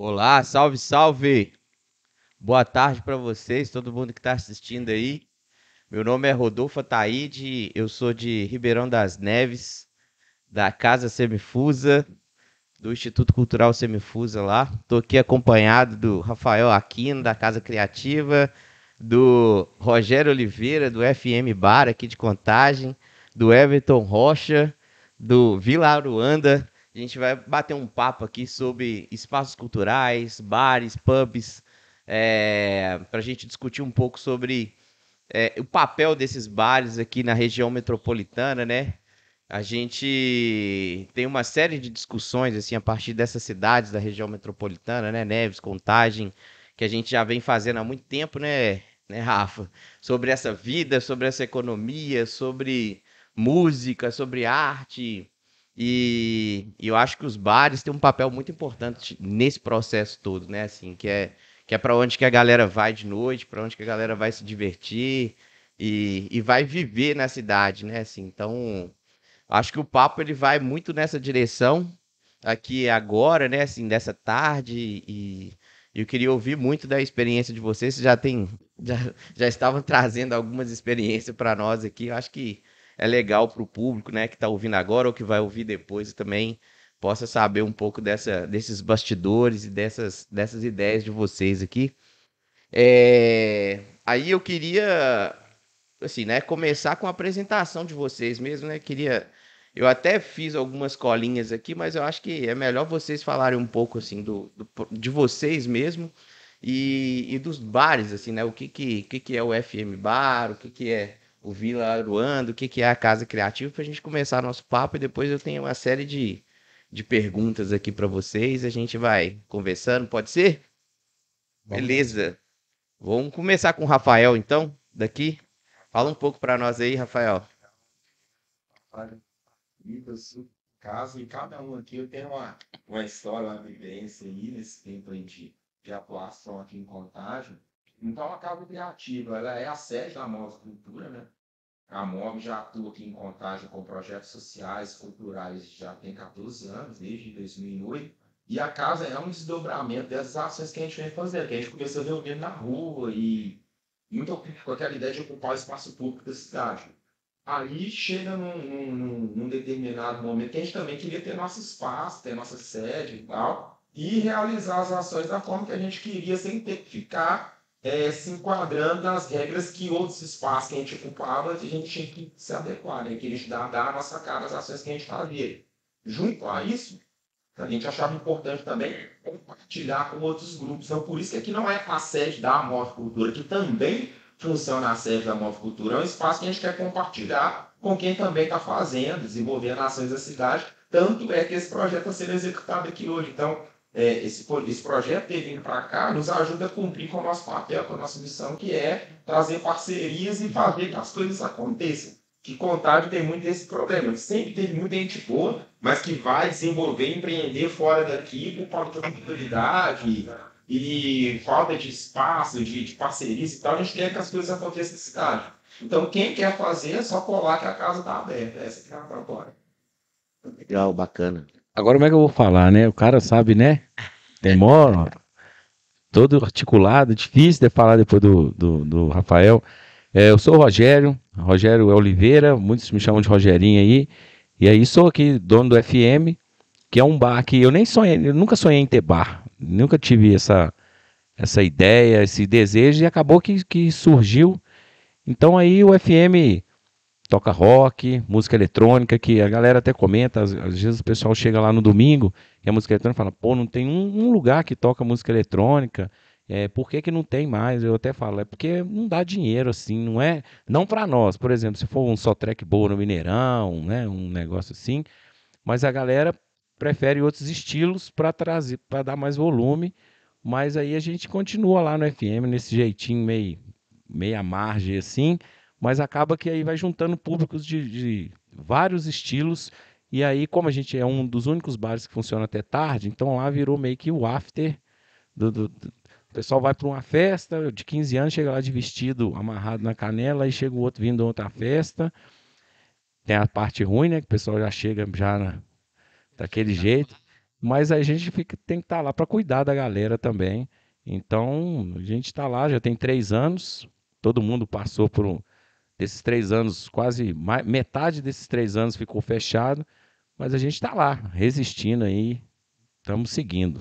Olá, salve, salve! Boa tarde para vocês, todo mundo que está assistindo aí. Meu nome é Rodolfo Ataíde, eu sou de Ribeirão das Neves, da Casa Semifusa, do Instituto Cultural Semifusa lá. Estou aqui acompanhado do Rafael Aquino, da Casa Criativa, do Rogério Oliveira, do FM Bar aqui de Contagem, do Everton Rocha, do Vila Aruanda. A gente vai bater um papo aqui sobre espaços culturais, bares, pubs, é, para a gente discutir um pouco sobre é, o papel desses bares aqui na região metropolitana, né? A gente tem uma série de discussões assim a partir dessas cidades da região metropolitana, né? Neves, Contagem, que a gente já vem fazendo há muito tempo, né, né, Rafa? Sobre essa vida, sobre essa economia, sobre música, sobre arte. E, e, eu acho que os bares têm um papel muito importante nesse processo todo, né? Assim, que é que é para onde que a galera vai de noite, para onde que a galera vai se divertir e, e vai viver na cidade, né? Assim, então, acho que o papo ele vai muito nessa direção aqui agora, né? Assim, dessa tarde e eu queria ouvir muito da experiência de vocês. Vocês já tem já, já estavam trazendo algumas experiências para nós aqui. Eu acho que é legal para o público, né, que está ouvindo agora ou que vai ouvir depois também possa saber um pouco dessa, desses bastidores e dessas, dessas ideias de vocês aqui. É, aí eu queria, assim, né, começar com a apresentação de vocês mesmo, né? Queria, eu até fiz algumas colinhas aqui, mas eu acho que é melhor vocês falarem um pouco assim do, do de vocês mesmo e, e, dos bares, assim, né? O que que, que, que é o FM Bar, o que que é o Vila Aruanda, o que, que é a Casa Criativa, para a gente começar nosso papo e depois eu tenho uma série de, de perguntas aqui para vocês. A gente vai conversando, pode ser? Beleza. Vamos começar com o Rafael, então, daqui. Fala um pouco para nós aí, Rafael. Caso, e cada um aqui eu tenho uma, uma história, uma vivência aí nesse tempo de, de atuação aqui em Contagem. Então, a Casa Criativa ela é a sede da Móvel Cultura, né? A MOB já atua aqui em Contagem com projetos sociais, culturais, já tem 14 anos, desde 2008. E a casa é um desdobramento dessas ações que a gente vem fazendo, que a gente começou a reunir na rua e muito com aquela ideia de ocupar o espaço público da cidade. Aí chega num, num, num determinado momento que a gente também queria ter nosso espaço, ter nossa sede e tal, e realizar as ações da forma que a gente queria, sem ter que ficar é, se enquadrando nas regras que outros espaços que a gente ocupava, a gente tinha que se adequar, né? que a gente dá, dá a nossa cara às ações que a gente fazia. Junto a isso, a gente achava importante também compartilhar com outros grupos. Então, por isso que aqui não é a sede da Morficultura, que também funciona a sede da Morficultura, é um espaço que a gente quer compartilhar com quem também está fazendo, desenvolvendo ações da cidade. Tanto é que esse projeto está sendo executado aqui hoje. Então, é, esse, esse projeto ter vindo para cá nos ajuda a cumprir com o nosso papel, com a nossa missão, que é trazer parcerias e fazer que as coisas aconteçam. Que Contagem tem muito esse problema. Sempre teve muita gente boa, mas que vai desenvolver, empreender fora daqui por falta de oportunidade e falta de espaço, de, de parcerias e tal. A gente quer que as coisas aconteçam na cidade. Então, quem quer fazer é só colar que a casa está aberta. Essa que é a proposta. Legal, bacana. Agora como é que eu vou falar, né? O cara sabe, né? Demora. Todo articulado, difícil de falar depois do, do, do Rafael. É, eu sou o Rogério, Rogério Oliveira, muitos me chamam de Rogerinho aí. E aí sou aqui dono do FM, que é um bar que eu nem sonhei, eu nunca sonhei em ter bar. Nunca tive essa, essa ideia, esse desejo, e acabou que, que surgiu. Então aí o FM toca rock, música eletrônica, que a galera até comenta, às, às, vezes o pessoal chega lá no domingo e a música eletrônica fala, pô, não tem um, um lugar que toca música eletrônica, é, por que, que não tem mais? Eu até falo, é porque não dá dinheiro assim, não é, não para nós, por exemplo, se for um só track boa no Mineirão, né, um negócio assim, mas a galera prefere outros estilos para trazer, para dar mais volume, mas aí a gente continua lá no FM nesse jeitinho meio meia margem assim, mas acaba que aí vai juntando públicos de, de, vários estilos. E aí, como a gente é um dos únicos bares que funciona até tarde, então lá virou meio que o after. Do, do, do o pessoal vai para uma festa de 15 anos, chega lá de vestido amarrado na canela, e chega o outro vindo de outra festa. Tem a parte ruim, né? Que o pessoal já chega já na, daquele jeito. mas a gente fica, tem que estar lá para cuidar da galera também. Então, a gente está lá, já tem três anos, todo mundo passou por desses três anos, quase mais, metade desses três anos ficou fechado, mas a gente está lá, resistindo aí, estamos seguindo.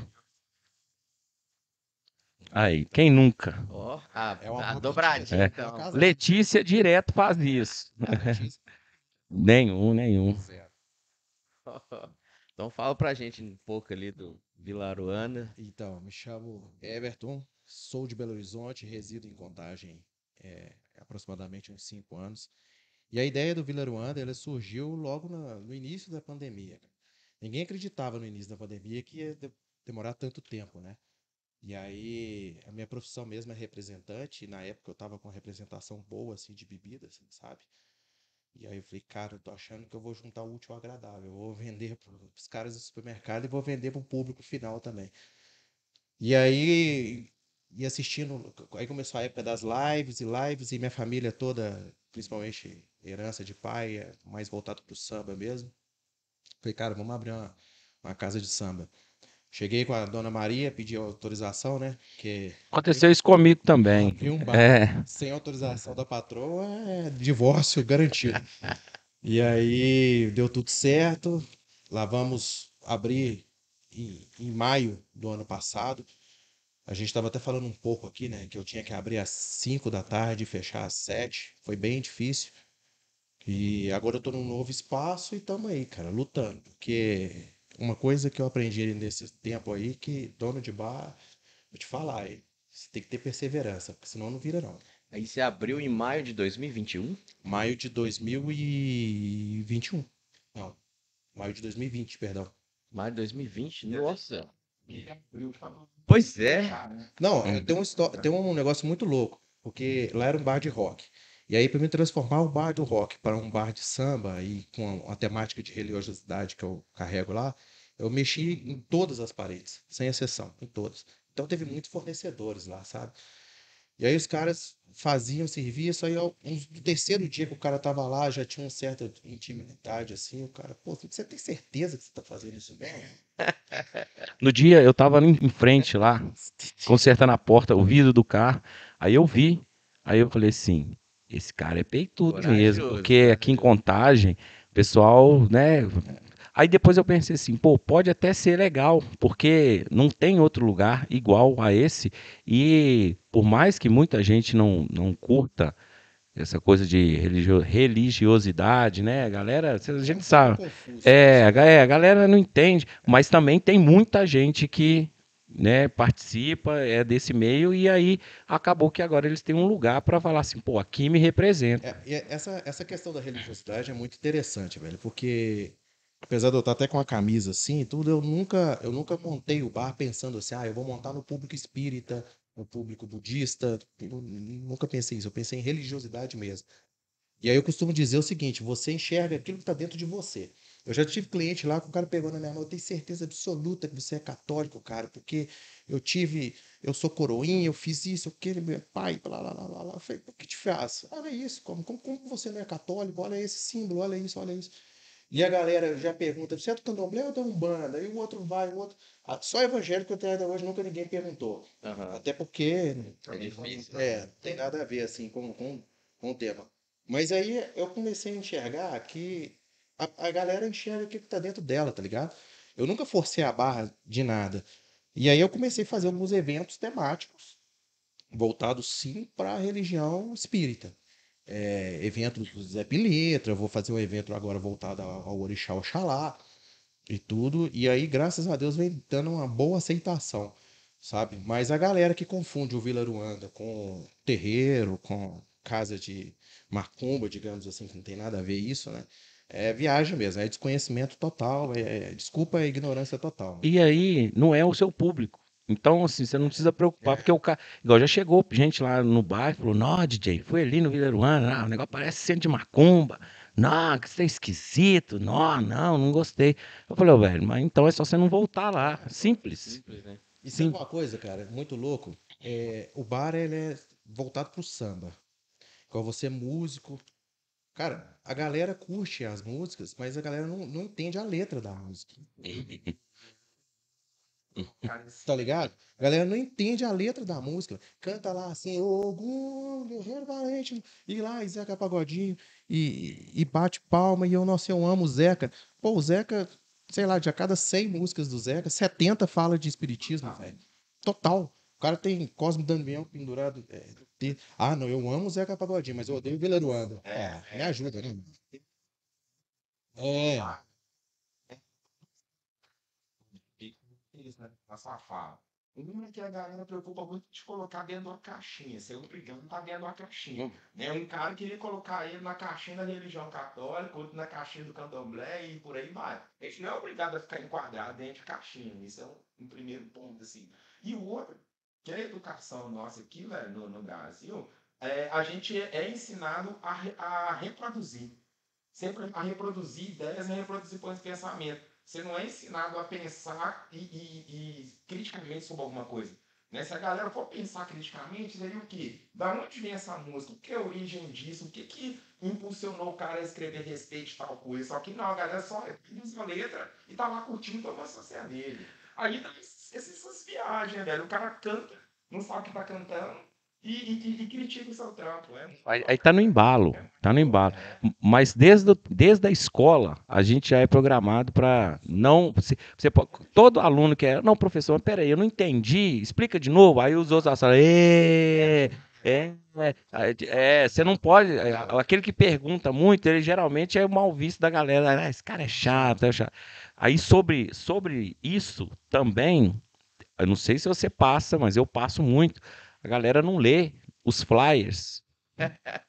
Aí, quem nunca? Ó, a, É uma a boa dobradinha, É. então. Letícia direto faz isso. Nenhum, nenhum. Zero. Então fala pra gente um pouco ali do Vila Aruana. Então, me chamo Everton, sou de Belo Horizonte, resido em Contagem é, aproximadamente uns cinco anos. E a ideia do Vila Ruanda, ela surgiu logo na- no início da pandemia. cara. Ninguém acreditava no início da pandemia que ia de- demorar tanto tempo, né? E aí, a minha profissão mesmo é representante, e na época eu estava com uma representação boa, assim, de bebidas, sabe? E aí eu falei, cara, eu tô achando que eu vou juntar o útil ao agradável. Eu vou vender para os caras do supermercado e vou vender para o público final também. E aí, e assistindo, aí começou a época das lives e lives, e minha família toda, principalmente herança de pai, é mais voltado pro samba mesmo. Falei, cara, vamos abrir uma, uma casa de samba. Cheguei com a dona Maria, pedi autorização, né? Porque Aconteceu isso comigo também. abrir um bar É, sem autorização da patroa é divórcio garantido. E aí deu tudo certo. Lá vamos abrir em, em maio do ano passado. A gente estava até falando um pouco aqui, né? Que eu tinha que abrir às 5 da tarde e fechar às 7. Foi bem difícil. E agora eu tô num novo espaço e estamos aí, cara, lutando. Porque uma coisa que eu aprendi nesse tempo aí, que dono de bar, vou te falar, você tem que ter perseverança, porque senão não vira não. Aí você abriu em maio de 2021. Maio de 2021. Não, maio de 2020, perdão. Maio de 2020? Nossa. Pois é. Não, tem um, tem um negócio muito louco, porque lá era um bar de rock. E aí, para me transformar o bar do rock para um bar de samba e com a, temática de religiosidade que eu carrego lá, eu mexi em todas as paredes, sem exceção, em todas. Então teve muitos fornecedores lá, sabe? E aí os caras faziam serviço, aí ao- no terceiro dia que o cara tava lá, já tinha uma certa intimidade, assim, o cara, pô, você tem certeza que você tá fazendo isso mesmo? No dia eu tava em em frente lá, consertando a porta, o vidro do carro. Aí eu vi, aí eu falei assim, esse cara é peitudo mesmo, Corajoso, porque aqui em Contagem, pessoal, né? Aí depois eu pensei assim, pô, pode até ser legal, porque não tem outro lugar igual a esse. E por mais que muita gente não, não curta essa coisa de religio- religiosidade, né? A galera, a gente sabe. Confuso. É, é, a galera não entende, mas também tem muita gente que né, participa é desse meio e aí acabou que agora eles têm um lugar para falar assim, pô, aqui me representa. É, e essa, essa questão da religiosidade é muito interessante, velho, porque apesar de eu estar até com a camisa assim e tudo, eu nunca, eu nunca montei o bar pensando assim, ah, eu vou montar no público espírita, no público budista, eu nunca pensei isso, eu pensei em religiosidade mesmo. E aí eu costumo dizer o seguinte, você enxerga aquilo que está dentro de você. Eu já tive cliente lá que o cara pegou na minha mão, eu tenho certeza absoluta que você é católico, cara, porque eu tive, eu sou coroinha, eu fiz isso, aquele meu pai, blá, blá, blá, blá. Eu falei, o que te faz? Olha isso, como, como, como você não é católico? Olha esse símbolo, olha isso, olha isso. E a galera já pergunta, você é do candomblé ou da Umbanda? E o outro vai, o outro... Ah, Só evangélico até hoje nunca ninguém perguntou. Aham. Até porque É difícil. é, não tem nada a ver assim com, com, com o tema. Mas aí eu comecei a enxergar que a, a galera enxerga o que está dentro dela, tá ligado? Eu nunca forcei a barra de nada. E aí eu comecei a fazer alguns eventos temáticos, voltados sim para a religião espírita. É, evento do Zé Pilintra, eu vou fazer um evento agora voltado ao, Orixá Oxalá e tudo. E aí, graças a Deus, vem dando uma boa aceitação sabe? Mas a galera que confunde o Vila Ruanda com terreiro, com casa de macumba, digamos assim, que não tem nada a ver isso, né? É viagem mesmo, é desconhecimento total, é, desculpa a ignorância total. E aí não é o seu público. Então, assim, você não precisa preocupar, porque o cara. Igual já chegou gente lá no bar e falou: Nó, DJ, foi ali no Vila Ruana, ah, o negócio parece centro de macumba. Não, que isso é esquisito. Não, não, não gostei. Eu falei, ô, velho, mas então é só você não voltar lá. Simples. Simples, né? E Sim. sabe uma coisa, cara, muito louco? É, o bar ele é voltado pro samba. Igual você é músico. Cara, a galera curte as músicas, mas a galera não, não entende a letra da música. Tá ligado? A galera não entende a letra da música. Canta lá assim, Ogum, guerreiro valente. E lá, e Zeca Pagodinho. E, e bate palma. E eu, nossa, eu amo o Zeca. Pô, o Zeca, sei lá, de a cada 100 músicas do Zeca, 70 fala de espiritismo, velho. Total. O cara tem Cosme Damião pendurado. é, Ah, não, eu amo o Zeca Pagodinho, mas eu odeio o Vila Ruanda. É, me ajuda, né? É. Isso, né? Na sua fala. O número que a galera preocupa muito de colocar dentro de uma caixinha. Ser obrigado a tá dentro de uma caixinha. Né? Um cara queria colocar ele na caixinha da religião católica, outro na caixinha do candomblé e por aí vai. A gente não é obrigado a ficar enquadrado dentro de caixinha. Isso é um, um primeiro ponto, assim. E o outro, que é a educação nossa aqui, velho, no, no Brasil, é, a gente é, é ensinado a, a reproduzir. Sempre a reproduzir ideias e a reproduzir pontos de pensamento. Você não é ensinado a pensar e, e- e criticamente sobre alguma coisa. Né? Se a galera for pensar criticamente, seria o quê? Da onde vem essa música? O que é a origem disso? O que, que impulsionou o cara a escrever respeito tal coisa? Só que não, a galera só usa a letra e tá lá curtindo a social dele. Aí dá esses- essas viagens, velho. O cara canta, não sabe o que tá cantando e, e- e critica o seu trampo. É Aí, aí tá no embalo, tá no embalo. Mas desde, desde a escola, a gente já é programado para não. Você, todo aluno que é. Não, professor, peraí, eu não entendi, explica de novo. Aí os outros falam, é, é, é, é, você não pode. é, Aquele que pergunta muito, ele geralmente é o mal visto da galera. "Ah, esse cara é chato, é chato. Aí sobre, sobre isso também, eu não sei se você passa, mas eu passo muito. A galera não lê os flyers.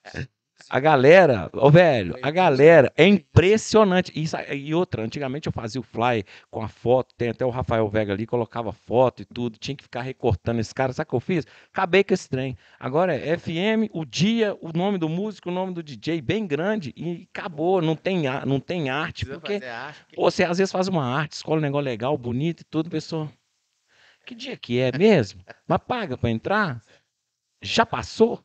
A galera, ô velho, a galera é impressionante. Isso, e outra, antigamente eu fazia o flyer com a foto, tem até o Rafael Vega ali, colocava foto e tudo, tinha que ficar recortando esse cara. Sabe o que eu fiz? Acabei com esse trem. Agora é FM, o dia, o nome do músico, o nome do DJ, bem grande, e acabou. Não tem, não tem arte, porque arte. que- Pô, você às vezes faz uma arte, escolhe um negócio legal, bonito e tudo, pessoa. Que dia que é mesmo? Mas paga pra entrar? Já passou?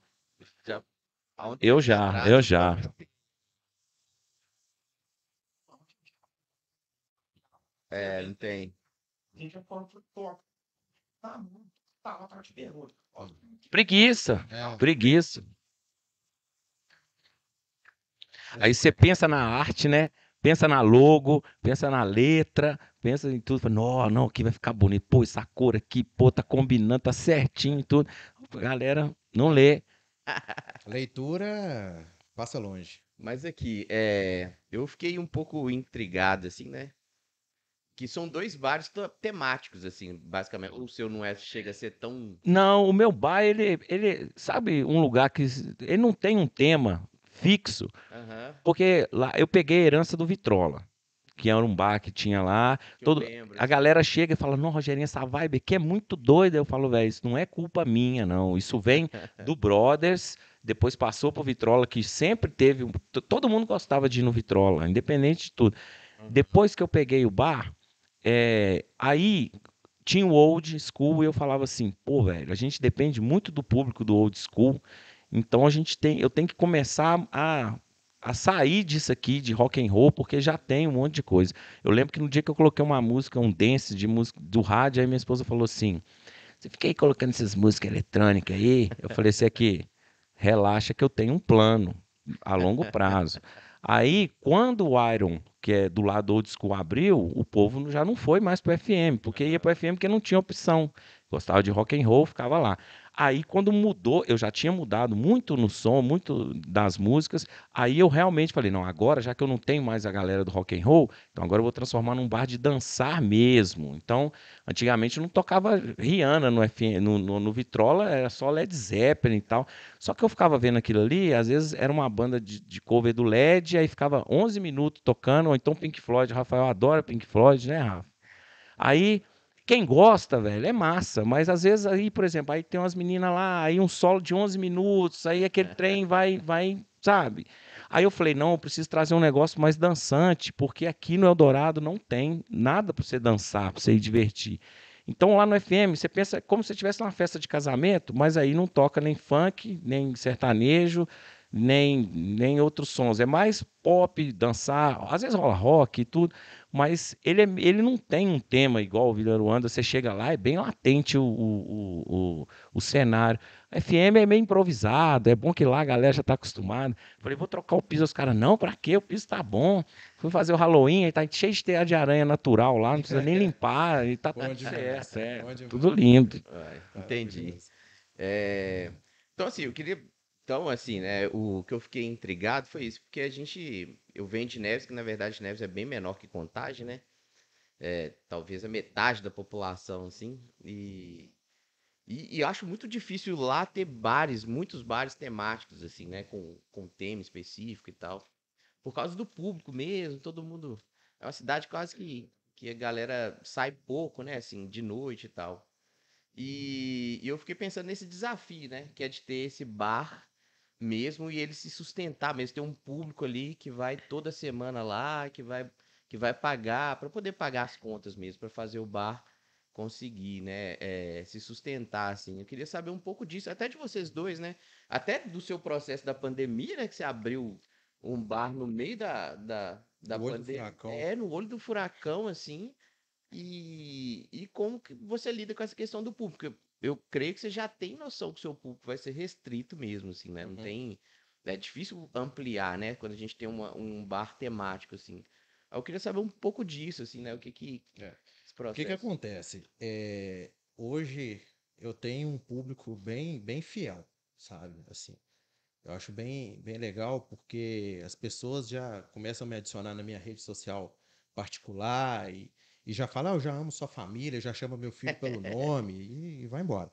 Aonde Eu já, estrada, eu já. É, não tem. A gente já falou pro top. Tá, tá pergunta. Ó, Preguiça, É. preguiça. Aí você pensa na arte, né? Pensa na logo, pensa na letra, pensa em tudo. Fala, Não, não, aqui vai ficar bonito. Pô, essa cor aqui, pô, tá combinando, tá certinho e tudo. A galera não lê. Leitura passa longe. Mas aqui, é, eu fiquei um pouco intrigado, assim, né? Que são dois bares te- temáticos, assim, basicamente. O seu não é, chega a ser tão. Não, o meu bar, ele, ele, sabe, um lugar que ele não tem um tema fixo, Aham. porque lá eu peguei a herança do Vitrola, que era um bar que tinha lá. que Todo, lembro, a assim. galera chega e fala: Não, Rogerinho, essa vibe aqui é muito doida. Eu falo, velho, isso não é culpa minha, não. Isso vem do Brothers, depois passou pro Vitrola, que sempre teve. Todo mundo gostava de ir no Vitrola, independente de tudo. Uhum. Depois que eu peguei o bar, é, aí tinha o old school e eu falava assim, pô, velho, a gente depende muito do público do old school, então a gente tem, eu tenho que começar a, a sair disso aqui de rock and roll, porque já tem um monte de coisa. Eu lembro que no dia que eu coloquei uma música, um dance de música do rádio, aí minha esposa falou assim, você fica aí colocando essas músicas eletrônicas aí? Eu falei assim aqui, relaxa que eu tenho um plano a longo prazo. Aí, quando o Iron, que é do lado old school, abriu, o povo já não foi mais pro FM, porque ia pro FM porque não tinha opção. Gostava de rock and roll, ficava lá. Aí, quando mudou, eu já tinha mudado muito no som, muito das músicas. Aí eu realmente falei, não, agora, já que eu não tenho mais a galera do rock and roll, então agora eu vou transformar num bar de dançar mesmo. Então, antigamente não tocava Rihanna no, no, no, no Vitrola, era só Led Zeppelin e tal. Só que eu ficava vendo aquilo ali, às vezes era uma banda de, de cover do LED, aí ficava 11 minutos tocando, ou então Pink Floyd. Rafael adora Pink Floyd, né, Rafa? Aí, quem gosta, velho, é massa, mas às vezes aí, por exemplo, aí tem umas meninas lá, aí um solo de 11 minutos, aí aquele trem vai, vai, sabe? Aí eu falei, não, eu preciso trazer um negócio mais dançante, porque aqui no Eldorado não tem nada para você dançar, para você ir divertir. Então lá no FM, você pensa como se você estivesse numa festa de casamento, mas aí não toca nem funk, nem sertanejo, nem, nem outros sons. É mais pop, dançar, às vezes rola rock e tudo, mas ele, é, ele não tem um tema igual o Vila Ruanda. Você chega lá, é bem latente o, o, o, o cenário. FM é meio improvisado, é bom que lá a galera já está acostumada. Falei, vou trocar o piso. Os caras, não, para quê? O piso tá bom. Fui fazer o Halloween, aí tá cheio de teia de aranha natural lá, não precisa nem limpar, e tá tudo certo. É, tudo lindo. entendi. É, então, assim, eu queria. Então, assim, né? O que eu fiquei intrigado foi isso, porque a gente. Eu venho de Neves, que na verdade Neves é bem menor que Contagem, né? É, talvez a metade da população, assim. E e, e acho muito difícil lá ter bares, muitos bares temáticos, assim, né? Com, com tema específico e tal. Por causa do público mesmo, todo mundo. É uma cidade quase que, que a galera sai pouco, né? Assim, de noite e tal. E, e eu fiquei pensando nesse desafio, né? Que é de ter esse bar mesmo e ele se sustentar mesmo, ter um público ali que vai toda semana lá, que vai que vai pagar para poder pagar as contas mesmo, para fazer o bar conseguir, né, é, se sustentar, assim. Eu queria saber um pouco disso, até de vocês dois, né, até do seu processo da pandemia, né, que você abriu um bar no meio da, da, da pandemia. É, no olho do furacão, assim, e, e como que você lida com essa questão do público? Eu, creio que você já tem noção que o seu público vai ser restrito mesmo, assim, né, não uhum. tem... É difícil ampliar, né, quando a gente tem uma, um bar temático, assim. Eu queria saber um pouco disso, assim, né, o que que... É o que, que acontece? É, hoje eu tenho um público bem, bem fiel, sabe? Assim, eu acho bem, bem legal porque as pessoas já começam a me adicionar na minha rede social particular e, e já falam, ah, eu já amo sua família, já chama meu filho pelo nome e, e vai embora.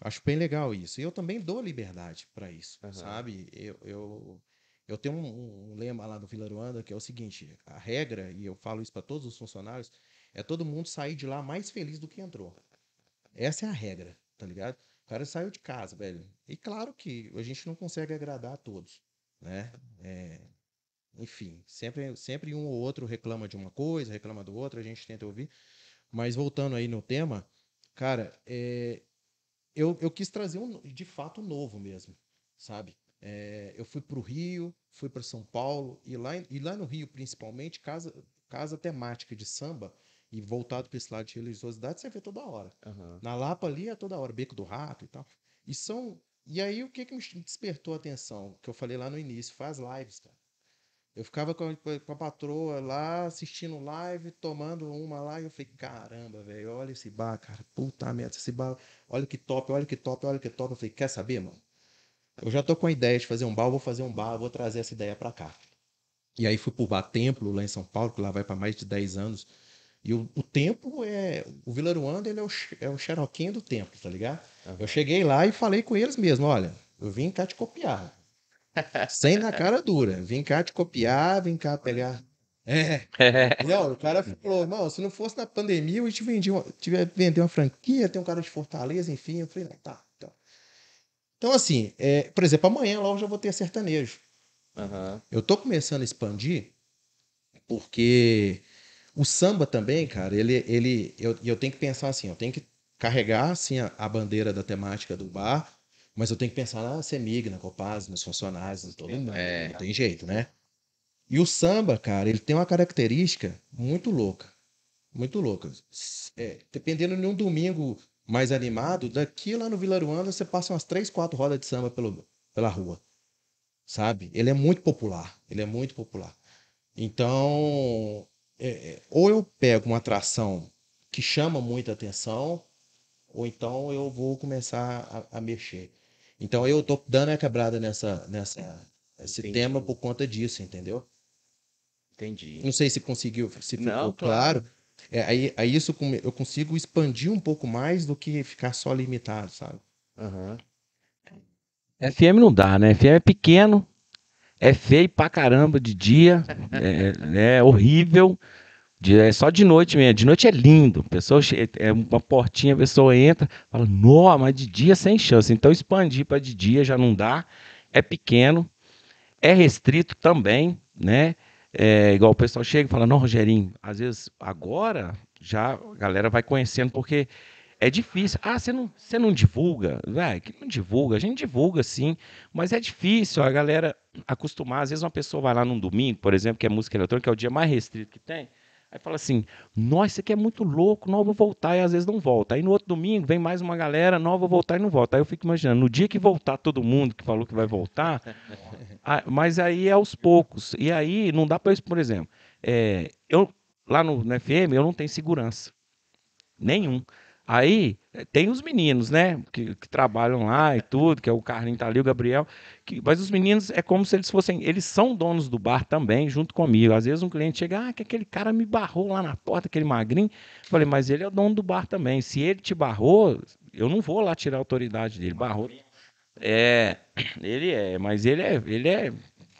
Acho bem legal isso. E eu também dou liberdade para isso, uhum. sabe? Eu, eu, eu tenho um, um, lema lá no Vila Ruanda que é o seguinte: a regra, e eu falo isso para todos os funcionários, é todo mundo sair de lá mais feliz do que entrou. Essa é a regra, tá ligado? O cara saiu de casa, velho. E claro que a gente não consegue agradar a todos, né? É, enfim, sempre, sempre um ou outro reclama de uma coisa, reclama do outro, a gente tenta ouvir. Mas voltando aí no tema, cara, é, eu, eu quis trazer um, de fato novo mesmo, sabe? É, eu fui para o Rio, fui para São Paulo, e lá, e lá no Rio, principalmente, casa, casa temática de samba e voltado para esse lado de religiosidade, você vê toda hora. Uhum. Na Lapa ali é toda hora, Beco do Rato e tal. E são. E aí o que, que me despertou a atenção? Que eu falei lá no início, faz lives, cara. Eu ficava com a, com a patroa lá, assistindo live, tomando uma lá, e eu falei, caramba, velho, olha esse bar, cara, puta merda, esse bar, olha que top, olha que top, olha que top. Eu falei, quer saber, mano? Eu já tô com a ideia de fazer um bar, vou fazer um bar, vou trazer essa ideia pra cá. E aí fui pro Bar Templo, lá em São Paulo, que lá vai para mais de 10 anos. E o, o tempo é. O Vila Ruanda ele é o, é o xeroquinho do tempo, tá ligado? Uhum. Eu cheguei lá e falei com eles mesmo: olha, eu vim cá te copiar. Sem na cara dura. Vim cá te copiar, vim cá pegar. É. Não, o cara falou, irmão, se não fosse na pandemia, eu te vendi uma, vender uma franquia, tem um cara de Fortaleza, enfim. Eu falei, não, tá. Então, então assim, é, por exemplo, amanhã lá eu já vou ter sertanejo. Uhum. Eu tô começando a expandir porque o samba também, cara, ele, ele, eu, eu tenho que pensar assim, eu tenho que carregar assim a, a bandeira da temática do bar, mas eu tenho que pensar na CEMIG, na Copaz, nos funcionários, todo mundo. É. Não tem jeito, né? E o samba, cara, ele tem uma característica muito louca. Muito louca. É, dependendo de um domingo mais animado, daqui lá no Vila Ruanda você passa umas três, quatro rodas de samba pelo, pela rua. Sabe? Ele é muito popular. Ele é muito popular. Então, é, é, ou eu pego uma atração que chama muita atenção, ou então eu vou começar a, a mexer. Então eu tô dando a quebrada nessa, nessa esse Entendi. tema por conta disso, entendeu? Entendi. Não sei se conseguiu, se ficou Não, claro. claro. É, aí, aí isso eu consigo expandir um pouco mais do que ficar só limitado, sabe? Uhum. FM não dá, né? FM é pequeno, é feio pra caramba de dia, é, é horrível. De, é só de noite mesmo. De noite é lindo. Pessoa, é uma portinha, a pessoa entra, fala, nossa, mas de dia sem chance. Então expandir para de dia já não dá. É pequeno, é restrito também, né? É, igual o pessoal chega e fala, não, Rogerinho, às vezes agora já a galera vai conhecendo, porque é difícil. Ah, você não, você não divulga? Velho, que não divulga? A gente divulga sim, mas é difícil a galera acostumar. Às vezes uma pessoa vai lá num domingo, por exemplo, que é música eletrônica, que é o dia mais restrito que tem. Aí fala assim, nossa, isso aqui é muito louco, não, vou voltar, e às vezes não volta. Aí no outro domingo vem mais uma galera, não, vou voltar e não volta. Aí eu fico imaginando, no dia que voltar todo mundo que falou que vai voltar, mas aí é aos poucos. E aí não dá para isso, por exemplo, é, eu lá no, no FM eu não tenho segurança. Nenhum. Aí eh, tem os meninos, né, que, que, trabalham lá e tudo, que é o Carlinho tá ali, o Gabriel, que, mas os meninos é como se eles fossem, eles são donos do bar também, junto comigo. Às vezes um cliente chega, ah, que aquele cara me barrou lá na porta, aquele magrinho. Eu falei, mas ele é o dono do bar também. Se ele te barrou, eu não vou lá tirar a autoridade dele. Barrou. É, ele é, mas ele é, ele é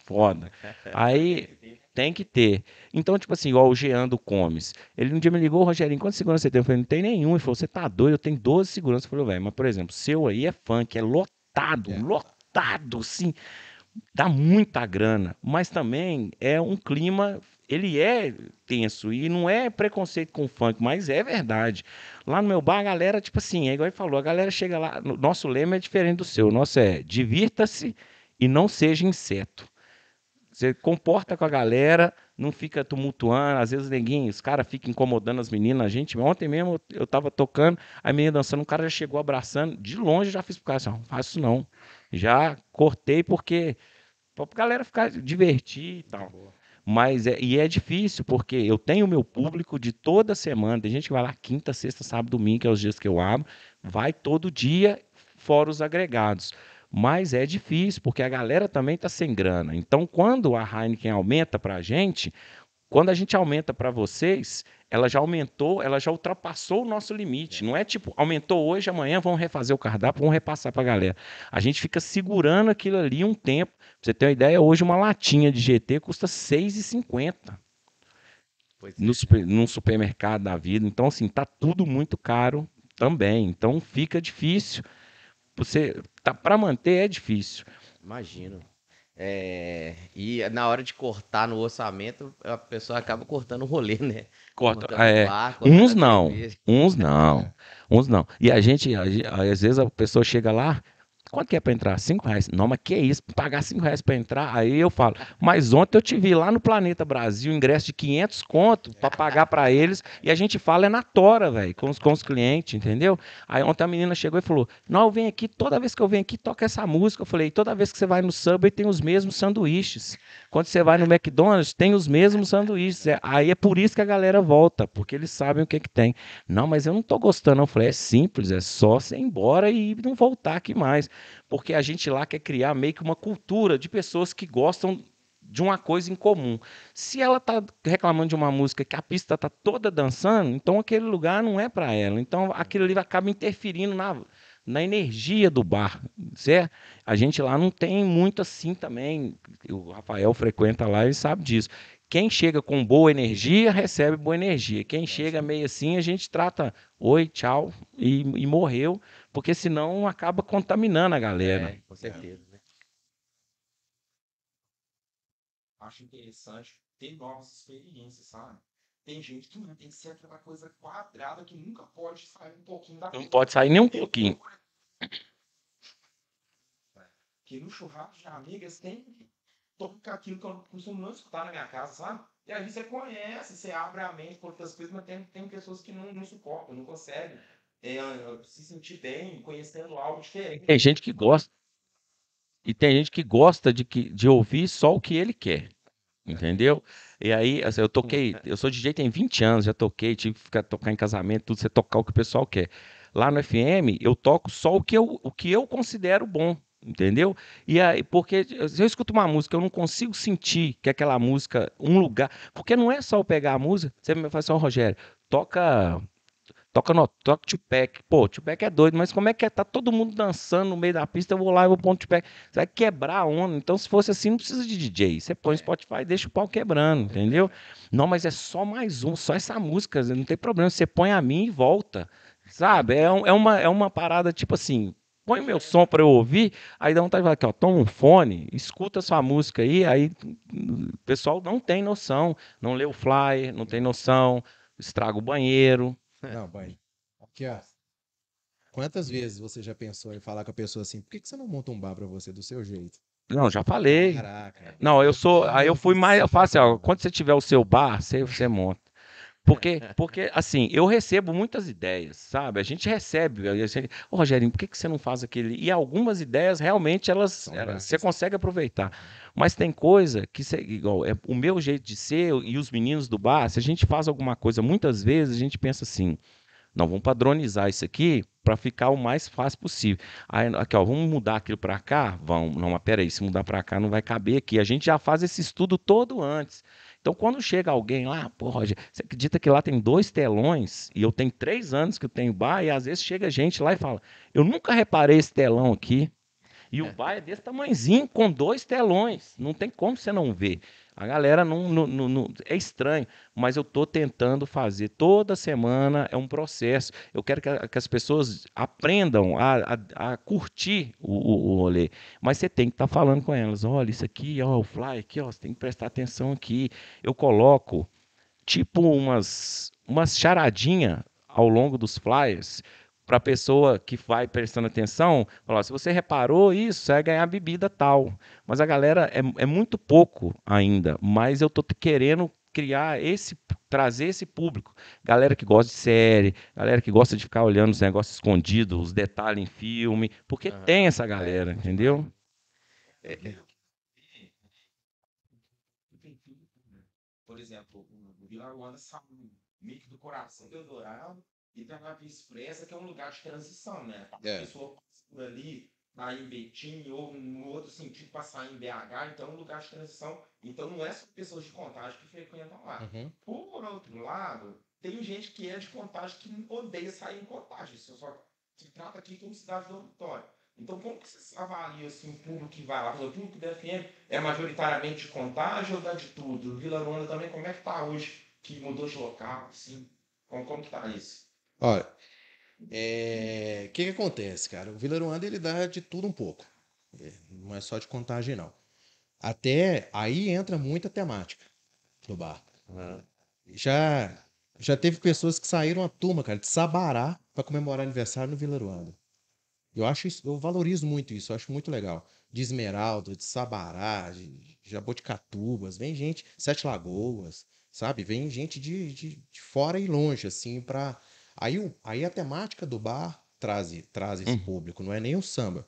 foda. Aí tem que ter. Então, tipo assim, igual o Jean do Comes. Ele um dia me ligou, Rogerinho, quantos segurança você tem? Eu falei, não tem nenhum. Ele falou, você tá doido? Eu tenho 12 seguranças. Eu falei, velho, mas por exemplo, seu aí é funk, é lotado, é. lotado, sim. Dá muita grana, mas também é um clima, ele é tenso e não é preconceito com funk, mas é verdade. Lá no meu bar, a galera, tipo assim, é igual ele falou, a galera chega lá, nosso lema é diferente do seu, o nosso é divirta-se e não seja inseto. Você comporta com a galera, não fica tumultuando. Às vezes ninguém, os caras ficam incomodando as meninas. A gente, ontem mesmo eu tava tocando, a menina dançando, o cara já chegou abraçando. De longe já fiz pro cara assim: não faço isso não. Já cortei porque. pra galera ficar divertir e tal. Mas é, e é difícil, porque eu tenho o meu público de toda semana. Tem gente que vai lá quinta, sexta, sábado, domingo, que é os dias que eu abro. Vai todo dia, fora os agregados. Mas é difícil, porque a galera também está sem grana. Então, quando a Heineken aumenta para a gente, quando a gente aumenta para vocês, ela já aumentou, ela já ultrapassou o nosso limite. Não é tipo, aumentou hoje, amanhã vamos refazer o cardápio, vamos repassar para a galera. A gente fica segurando aquilo ali um tempo. Pra você ter uma ideia, hoje uma latinha de GT custa R$ 6,50. No super, num supermercado da vida. Então, assim, tá tudo muito caro também. Então fica difícil. Você tá para manter é difícil. Imagino. É, e na hora de cortar no orçamento, a pessoa acaba cortando o rolê, né? Corta, é, bar, uns não, uns não, uns não. E a gente, às vezes a pessoa chega lá, Quanto que é para entrar? Cinco reais. Não, mas que isso? Pagar cinco reais para entrar? Aí eu falo, mas ontem eu te vi lá no Planeta Brasil, ingresso de 500 conto para pagar para eles, e a gente fala é na tora, velho, com os, com os clientes, entendeu? Aí ontem a menina chegou e falou, não, eu venho aqui, toda vez que eu venho aqui, toca essa música. Eu falei, toda vez que você vai no Subway tem os mesmos sanduíches. Quando você vai no McDonald's, tem os mesmos sanduíches. É, aí é por isso que a galera volta, porque eles sabem o que que tem. Não, mas eu não tô gostando. Eu falei, é simples, é só você ir embora e não voltar aqui mais porque a gente lá quer criar meio que uma cultura de pessoas que gostam de uma coisa em comum. Se ela está reclamando de uma música que a pista está toda dançando, então aquele lugar não é para ela. Então aquilo ali acaba interferindo na, na energia do bar, certo? A gente lá não tem muito assim também. O Rafael frequenta lá e sabe disso. Quem chega com boa energia recebe boa energia. Quem chega meio assim, a gente trata oi, tchau e, e morreu porque senão acaba contaminando a galera. É, com certeza. Né? Acho interessante ter novas experiências, sabe? Tem gente que não tem que ser aquela coisa quadrada que nunca pode sair um pouquinho da Não pode sair nem um pouquinho. Que no churrasco de amigas tem tocar aquilo que eu costumo não escutar na minha casa, sabe? E aí você conhece, você abre a mente por outras coisas, mas tem, tem pessoas que não, não suportam, não conseguem é, se sentir bem, conhecendo algo diferente. Tem gente que gosta. E tem gente que gosta de, que, de ouvir só o que ele quer. Entendeu? E aí, assim, eu toquei, eu sou DJ tem 20 anos, já toquei, tive que ficar, tocar em casamento, tudo, você tocar o que o pessoal quer. Lá no FM, eu toco só o que eu, o que eu considero bom, entendeu? E aí, porque se eu escuto uma música, eu não consigo sentir que aquela música, um lugar, porque não é só eu pegar a música, você me fala assim, oh, Rogério, toca Toca no toca Tupac. Pô, Tupac é doido, mas como é que é? Tá todo mundo dançando no meio da pista, eu vou lá e vou pôr um Tupac. Você vai quebrar a onda. Então, se fosse assim, não precisa de DJ. Você põe Spotify e deixa o pau quebrando, entendeu? Não, mas é só mais um, só essa música, não tem problema. Você põe a mim e volta. Sabe? É, é, uma, é uma parada tipo assim. Põe meu som para eu ouvir, aí dá vontade de falar aqui, ó, toma um fone, escuta sua música aí, aí o pessoal não tem noção, não lê o flyer, não tem noção, estraga o banheiro, não, banho. Aqui, ó. Quantas vezes você já pensou em falar com a pessoa assim, por que, que você não monta um bar pra você do seu jeito? Não, já falei. Caraca. Não, eu sou. Aí eu fui mais. Eu falo assim, ó, quando você tiver o seu bar, você, você monta. Porque, porque, assim, eu recebo muitas ideias, sabe? A gente recebe. Ô, Rogerinho, por que, que você não faz aquele? E algumas ideias, realmente, elas, elas- você consegue aproveitar. Mas tem coisa que, você, igual, é o meu jeito de ser e os meninos do bar, se a gente faz alguma coisa, muitas vezes a gente pensa assim, não, vamos padronizar isso aqui para ficar o mais fácil possível. Aí, aqui, ó, vamos mudar aquilo para cá? Vamos. Não, mas peraí, se mudar para cá não vai caber aqui. A gente já faz esse estudo todo antes. Então, quando chega alguém lá, pô, Roger, você acredita que lá tem dois telões e eu tenho três anos que eu tenho bar e às vezes chega gente lá e fala, eu nunca reparei esse telão aqui. E o bar é desse tamanhozinho, com dois telões. Não tem como você não ver. A galera não, não- não- não- é estranho, mas eu estou tentando fazer toda semana, é um processo. Eu quero que, que as pessoas aprendam a, a- a curtir o, o, o rolê. Mas você tem que estar falando com elas. Olha, isso aqui, ó, o fly aqui, ó, você tem que prestar atenção aqui. Eu coloco tipo umas, umas charadinha ao longo dos flyers para a pessoa que vai prestando atenção, falar, se você reparou isso, você vai ganhar bebida tal. Mas a galera é, é muito pouco ainda, mas eu tô querendo criar esse, trazer esse público. Galera que gosta de série, galera que gosta de ficar olhando os negócios escondidos, os detalhes em filme, porque tem essa galera, entendeu? É, é. Tudo, né? Por exemplo, o Vila Ruanda saiu meio que do coração do Eldorado e tá na Via Expressa, que é um lugar de transição, né? A É. pessoa passa por ali, tá em Betim, ou no outro sentido, passar em BH, então é um lugar de transição. Então não é só pessoas de contagem que frequentam lá. Uhum. Por outro lado, tem gente que é de contagem que odeia sair em contagem. Isso só se trata aqui como cidade dormitório. Então, como que vocês avaliam assim, o público que vai lá? O público da FM é majoritariamente de contagem ou dá de tudo? Vila Ruanda também, como é que tá hoje? Que mudou de local, assim? Como, como que tá isso? Olha, é, o que que acontece, cara? O Vila Ruanda, ele dá de tudo um pouco. É, Não é só de contagem, não. Até aí entra muita temática no bar. Já, já teve pessoas que saíram a turma, cara, de Sabará para comemorar aniversário no Vila Ruanda. Eu acho isso, eu valorizo muito isso, eu acho muito legal. De Esmeralda, de Sabará, de Jaboticatubas, vem gente, Sete Lagoas, sabe? Vem gente de, de, de fora e longe, assim, pra. Aí, o- aí a temática do bar traz, traz esse Uhum. público, não é nem o samba.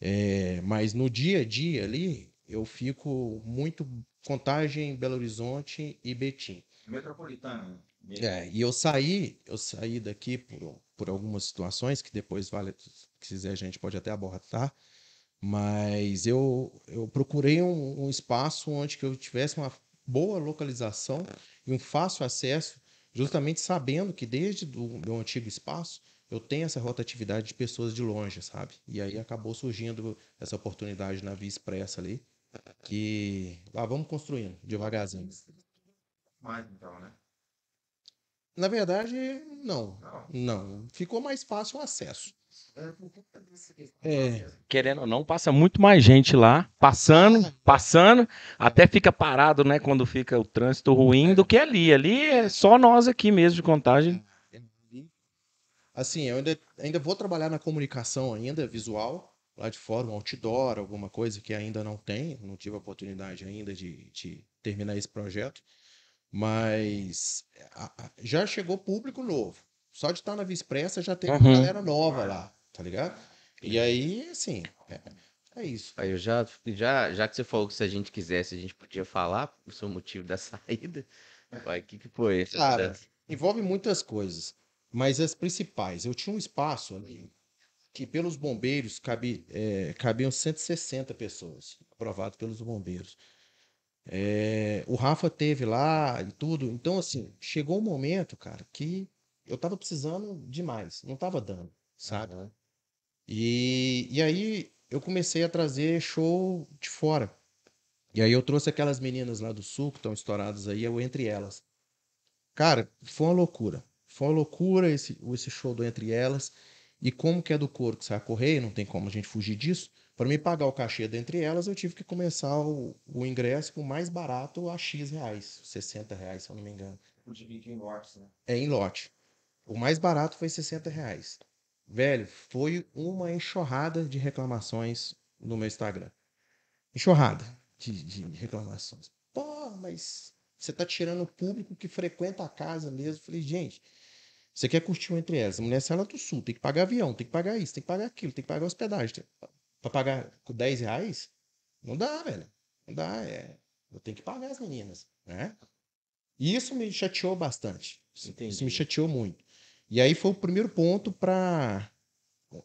É, mas no dia a dia ali, eu fico muito contagem Belo Horizonte e Betim. Metropolitana. né? É, e eu saí, eu saí daqui por, por algumas situações que depois vale, se quiser a gente pode até abordar, mas eu, eu procurei um, um espaço onde que eu tivesse uma boa localização e um fácil acesso, justamente sabendo que desde o meu antigo espaço eu tenho essa rotatividade de pessoas de longe, sabe? E aí acabou surgindo essa oportunidade na Via Expressa ali, que lá vamos construindo devagarzinho. Mais então, né? Na verdade, não. Não. Não, ficou mais fácil o acesso. É. Querendo ou não, passa muito mais gente lá, passando, passando, até fica parado, né, quando fica o trânsito ruim, do que ali. Ali é só nós aqui mesmo de contagem. Assim, eu ainda, ainda vou trabalhar na comunicação ainda, visual, lá de fora, um outdoor, alguma coisa que ainda não tem, não tive a oportunidade ainda de, de terminar esse projeto, mas a- a- já chegou público novo. Só de estar na Via Expressa já tem uma Uhum. galera nova lá, tá ligado? E aí, assim, é, é isso. Aí eu já, já, já que você falou que se a gente quisesse, a gente podia falar o seu motivo da saída. Uai, o que, que foi? Cara? Envolve muitas coisas, mas as principais. Eu tinha um espaço ali que, pelos bombeiros, cabe, é, cabiam 160 pessoas, aprovado pelos bombeiros. É, o Rafa teve lá e tudo. Então, assim, chegou um momento, cara, que eu tava precisando demais, não tava dando, sabe? Aham. E, e aí eu comecei a trazer show de fora. E aí eu trouxe aquelas meninas lá do sul que estão estouradas aí, eu entre elas. Cara, foi uma loucura. Foi uma loucura esse, esse show do Entre Elas. E como que é do coro que sai a correia, não tem como a gente fugir disso. Para me pagar o cachê do Entre Elas, eu tive que começar o, o ingresso com o mais barato a X reais. 60 reais, se eu não me engano. O de Viking Watts, né? É em lote. O mais barato foi 60 reais. Velho, foi uma enxurrada de reclamações no meu Instagram. Enxurrada de, de reclamações. Pô, mas você tá tirando o público que frequenta a casa mesmo. Falei, gente, você quer curtir um entre elas? A mulher sai lá do sul, tem que pagar avião, tem que pagar isso, tem que pagar aquilo, tem que pagar hospedagem. Tem... Pra pagar com 10 reais? Não dá, velho. Não dá, é. Eu tenho que pagar as meninas, né? E isso me chateou bastante. Isso, isso me chateou muito. E aí foi o primeiro ponto para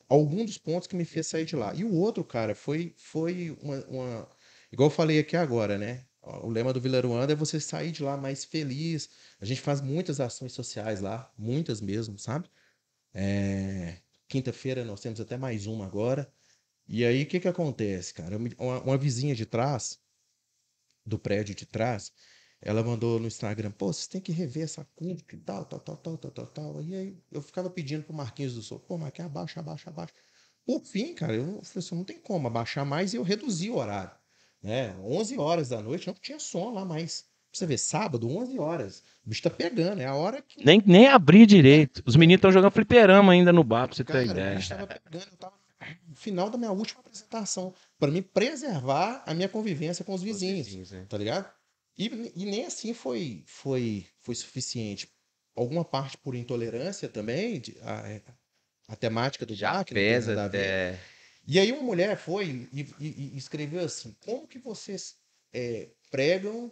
algum dos pontos que me fez sair de lá. E o outro, cara, foi foi uma, uma igual eu falei aqui agora, né? O lema do Vila Ruanda é você sair de lá mais feliz. A gente faz muitas ações sociais lá, muitas mesmo, sabe? É... Quinta-feira nós temos até mais uma agora. E aí o que que acontece, cara? Uma, uma vizinha de trás, do prédio de trás, ela mandou no Instagram, pô, vocês têm que rever essa curva e tal, tal, tal, tal, tal, tal, tal. E aí eu ficava pedindo pro Marquinhos do Sul, pô, Marquinhos, abaixa, abaixa, abaixa. Por fim, cara, eu falei assim, não tem como abaixar mais e eu reduzi o horário. Né? 11 horas da noite não tinha som lá mais. Pra você ver, sábado, 11 horas. O bicho tá pegando, é a hora que. Nem, nem abrir direito. Os meninos estão jogando fliperama ainda no bar, pra você Cara, ter o ideia. bicho tava pegando, eu tava no final da minha última apresentação. Pra me preservar a minha convivência com os vizinhos. né? tá ligado? E, e nem assim foi, foi, foi suficiente. Alguma parte por intolerância também, de- a, a temática do Já pesa a ver. até. E aí uma mulher foi e, e- e escreveu assim: como que vocês é, pregam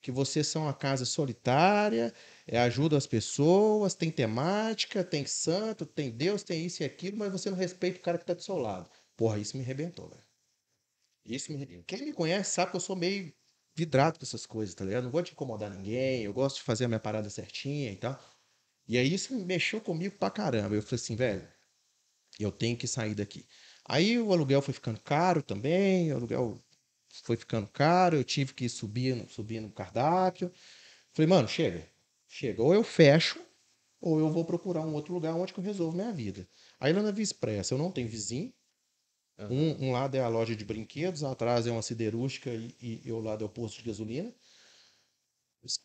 que vocês são uma casa solitária, é, ajudam as pessoas, tem temática, tem santo, tem Deus, tem isso e aquilo, mas você não respeita o cara que tá do seu lado. Porra, isso me arrebentou, velho. Isso me. Quem me conhece sabe que eu sou meio vidrado com essas coisas, tá ligado? Não gosto de incomodar ninguém, eu gosto de fazer a minha parada certinha e tal. E aí isso mexeu comigo pra caramba. Eu falei assim, velho, eu tenho que sair daqui. Aí o aluguel foi ficando caro também, o aluguel foi ficando caro, eu tive que subir, subir no cardápio. Falei, mano, chega, chega. Ou eu fecho, ou eu vou procurar um outro lugar onde eu resolvo minha vida. Aí lá na Via Expressa eu não tenho vizinho. Aham. Um, um lado é a loja de brinquedos, atrás é uma siderúrgica e, e, e o lado é o posto de gasolina.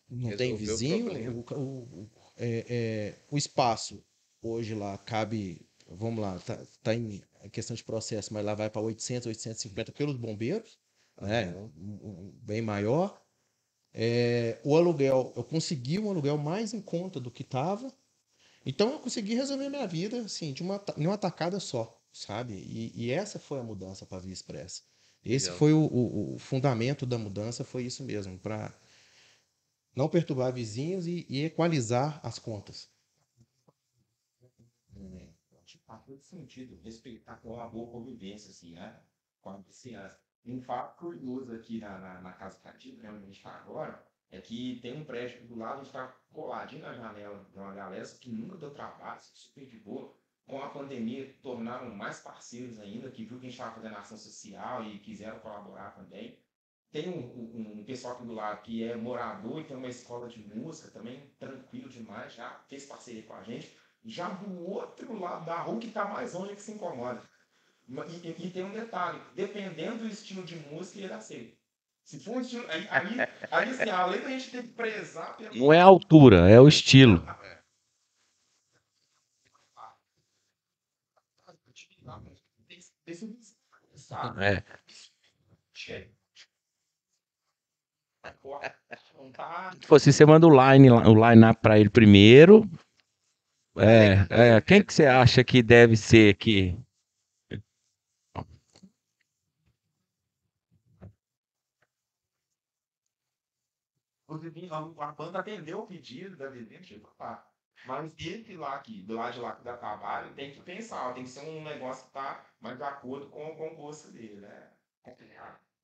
Não tem Resolveu o vizinho. O, o, o- é- é, o espaço hoje lá cabe, vamos lá, tá, tá em questão de processo, mas lá vai para 800, 850 pelos bombeiros, né? Aham. um- bem maior. É, o aluguel, eu consegui um aluguel mais em conta do que estava. Então eu consegui resolver minha vida assim, de uma, em uma tacada só, sabe? E, e essa foi a mudança para a Via Expressa. Esse Legal. foi o, o- o fundamento da mudança, foi isso mesmo, para não perturbar vizinhos e, e equalizar as contas. É, faz todo sentido respeitar com uma boa convivência, assim, né? Com a vizinhança. Um fato curioso aqui na, na, na Casa Cativa, né, onde a gente está agora, é que tem um prédio do lado, a gente está coladinho na janela de uma galera que nunca deu trabalho, assim, super de boa. Pandemia, tornaram mais parceiros ainda, que viu que a gente estava fazendo ação social e quiseram colaborar também. Tem um, um- um pessoal aqui do lado que é morador e tem uma escola de música também, tranquilo demais, já fez parceria com a gente. Já do outro lado da rua, que está mais longe, que se incomoda. E, e- e tem um detalhe: dependendo do estilo de música, ele aceita. Se for um estilo. Aí, aí, aí assim, além da gente ter que prezar pelo. Não é a altura, é o estilo. Sabe? É. Agora, não tá. Se fosse, você manda o line, o line up pra ele primeiro. É, é, quem que você acha que deve ser aqui? Inclusive, a, banda atendeu o pedido da vizinha, chegou lá. Mas esse aqui, do lado de lá que dá trabalho, tem que pensar, tem que ser um negócio que tá mais de acordo com, o gosto dele, né?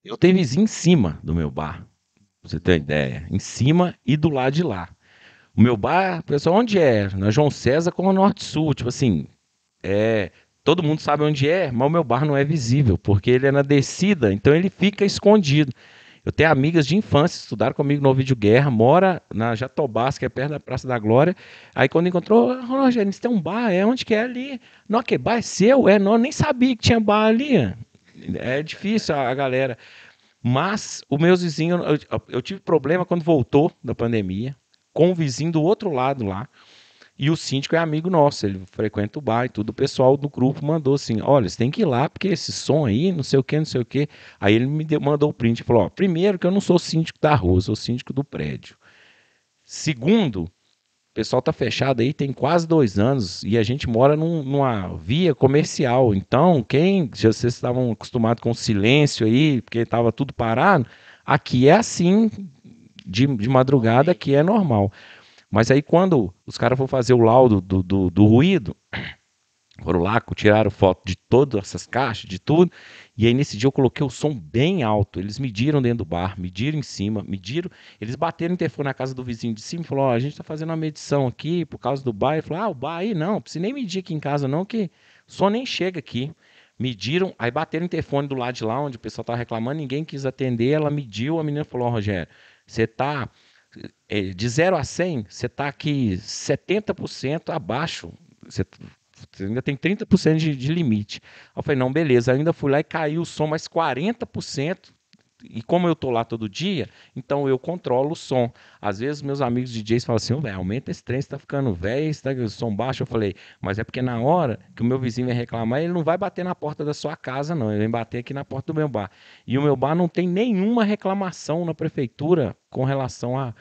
Eu tenho vizinho em cima do meu bar. Pra você ter uma ideia. Em cima e do lado de lá. O meu bar, pessoal, onde é? Na João César com a Norte Sul. Tipo assim, é. Todo mundo sabe onde é, mas o meu bar não é visível, porque ele é na descida, então ele fica escondido. Eu tenho amigas de infância, estudaram comigo no Vídeo Guerra, mora na Jatobás, que é perto da Praça da Glória. Aí quando encontrou, "Ô, Rogério, você tem um bar, é onde que é ali? Não, que bar é seu? É, não, nem sabia que tinha bar ali. É difícil a, a galera. Mas o meu vizinho, eu, eu tive problema quando voltou da pandemia, com o vizinho do outro lado lá. E o síndico é amigo nosso, ele frequenta o bar e tudo. O pessoal do grupo mandou assim: olha, você tem que ir lá, porque esse som aí, não sei o que, não sei o que. Aí ele me deu, mandou o print e falou: ó, primeiro que eu não sou síndico da rua, sou síndico do prédio. Segundo, o pessoal tá fechado aí tem quase dois anos e a gente mora num- numa via comercial. Então, quem, se vocês estavam acostumados com silêncio aí, porque estava tudo parado, aqui é assim, de, de madrugada, aqui é normal. Mas aí quando os caras foram fazer o laudo do, do, do ruído, foram lá, tiraram foto de todas essas caixas, de tudo, e aí nesse dia eu coloquei o som bem alto. Eles mediram dentro do bar, mediram em cima, mediram. Eles bateram o interfone na casa do vizinho de cima e falaram: Ó, a gente tá fazendo uma medição aqui por causa do bar. Ele falou: Ah, o bar aí não, não precisa nem medir aqui em casa, não, que o som nem chega aqui. Mediram, aí bateram o interfone do lado de lá, onde o pessoal tava reclamando, ninguém quis atender. Ela mediu, a menina falou: Ó, Rogério, você tá de 0 a 100, você tá aqui 70% abaixo. Você ainda tem 30% de, de limite. Eu falei, não, beleza. Eu ainda fui lá e caiu o som mais 40%. E como eu tô lá todo dia, então eu controlo o som. Às vezes meus amigos DJs falam assim, "Ô, velho, aumenta esse trem, você tá ficando velho, tá com o som baixo. Eu falei, mas é porque na hora que o meu vizinho vem reclamar, ele não vai bater na porta da sua casa, não. Ele vem bater aqui na porta do meu bar. E o meu bar não tem nenhuma reclamação na prefeitura com relação a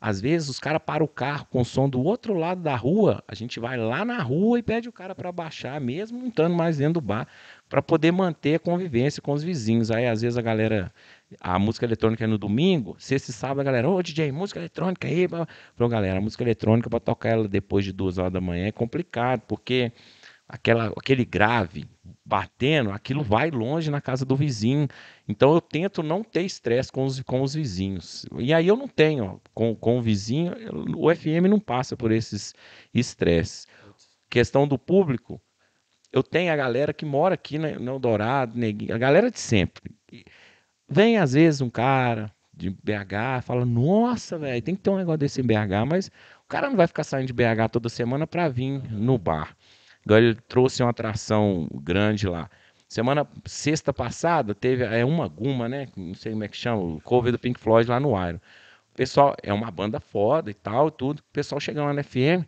às vezes os caras param o carro com o som do outro lado da rua, a gente vai lá na rua e pede o cara para baixar, mesmo não estando mais dentro do bar, para poder manter a convivência com os vizinhos. Aí às vezes a galera, a música eletrônica é no domingo, sexta e sábado a galera, ô DJ, música eletrônica aí. Falou, galera, a música eletrônica para tocar ela depois de duas horas da manhã é complicado, porque aquela, aquele grave batendo, aquilo vai longe na casa do vizinho. Então eu tento não ter estresse com os, com os vizinhos. E aí eu não tenho, com, com o vizinho, o FM não passa por esses estresses. Questão do público, eu tenho a galera que mora aqui no Eldorado, a galera de sempre. Vem às vezes um cara de BH, fala, nossa, velho, tem que ter um negócio desse em BH, mas o cara não vai ficar saindo de BH toda semana para vir no bar. Agora ele trouxe uma atração grande lá. Semana sexta passada teve é uma Guma, né? Não sei como é que chama, o cover do Pink Floyd lá no Iron. O pessoal é uma banda foda e tal, tudo. O pessoal chegando lá na FM,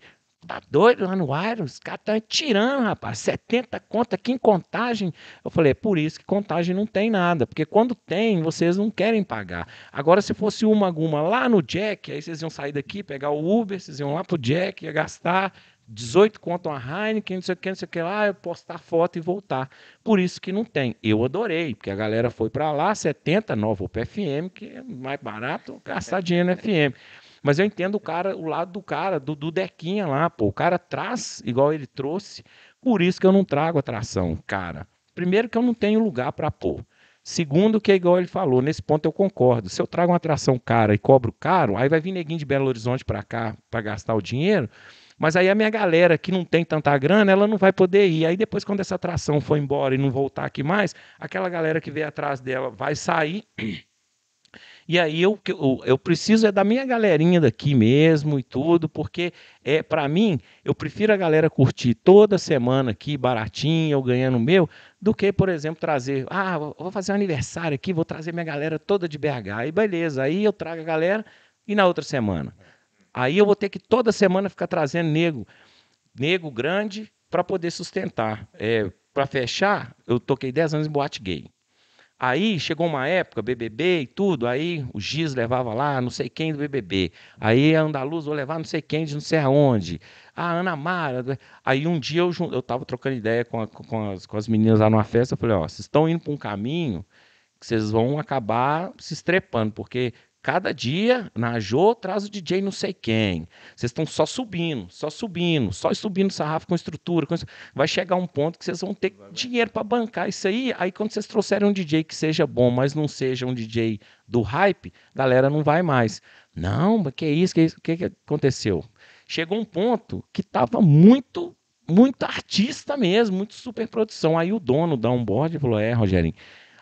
tá doido lá no Iron, os caras estão tirando, rapaz, 70 conta aqui em contagem. Eu falei, é por isso que contagem não tem nada, porque quando tem, vocês não querem pagar. Agora, se fosse uma Guma lá no Jack, aí vocês iam sair daqui, pegar o Uber, vocês iam lá pro Jack, ia gastar 18 conto uma Heineken, não sei o que, não sei o que lá, eu postar foto e voltar. Por isso que não tem. Eu adorei, porque a galera foi para lá, 70, nova PFM, que é mais barato gastar dinheiro no FM. Mas eu entendo o cara, o lado do cara, do, do Dequinha lá, pô. O cara traz igual ele trouxe. Por isso que eu não trago atração, cara. Primeiro que eu não tenho lugar para pôr. Segundo, que é igual ele falou, nesse ponto eu concordo. Se eu trago uma atração cara e cobro caro, aí vai vir neguinho de Belo Horizonte para cá para gastar o dinheiro. Mas aí a minha galera que não tem tanta grana, ela não vai poder ir. Aí depois, quando essa atração for embora e não voltar aqui mais, aquela galera que veio atrás dela vai sair. E aí eu, eu, eu preciso é da minha galerinha daqui mesmo e tudo, porque é para mim, eu prefiro a galera curtir toda semana aqui, baratinho, eu ganhando o meu, do que, por exemplo, trazer, ah, vou fazer um aniversário aqui, vou trazer minha galera toda de BH. Aí beleza, aí eu trago a galera e na outra semana. Aí eu vou ter que toda semana ficar trazendo nego, nego grande para poder sustentar. É, para fechar, eu toquei 10 anos em boate gay. Aí chegou uma época, BBB e tudo, aí o Giz levava lá não sei quem do BBB. Aí a Andaluz vou levar não sei quem de não sei aonde. A Ana Mara. Aí um dia eu, eu trocando ideia com, a, com, as, com as meninas lá numa festa, eu falei, ó, vocês estão indo para um caminho que vocês vão acabar se estrepando, porque Cada dia, na Jô, traz o DJ não sei quem. Vocês estão só subindo, só subindo, só subindo sarrafo com estrutura. Com... Vai chegar um ponto que vocês vão ter dinheiro para bancar isso aí. Aí, quando vocês trouxerem um DJ que seja bom, mas não seja um DJ do hype, galera não vai mais. Não, mas que isso, que isso? Que, que aconteceu? Chegou um ponto que estava muito, muito artista mesmo, muito super produção. Aí o dono da Onboard falou: É, Rogerinho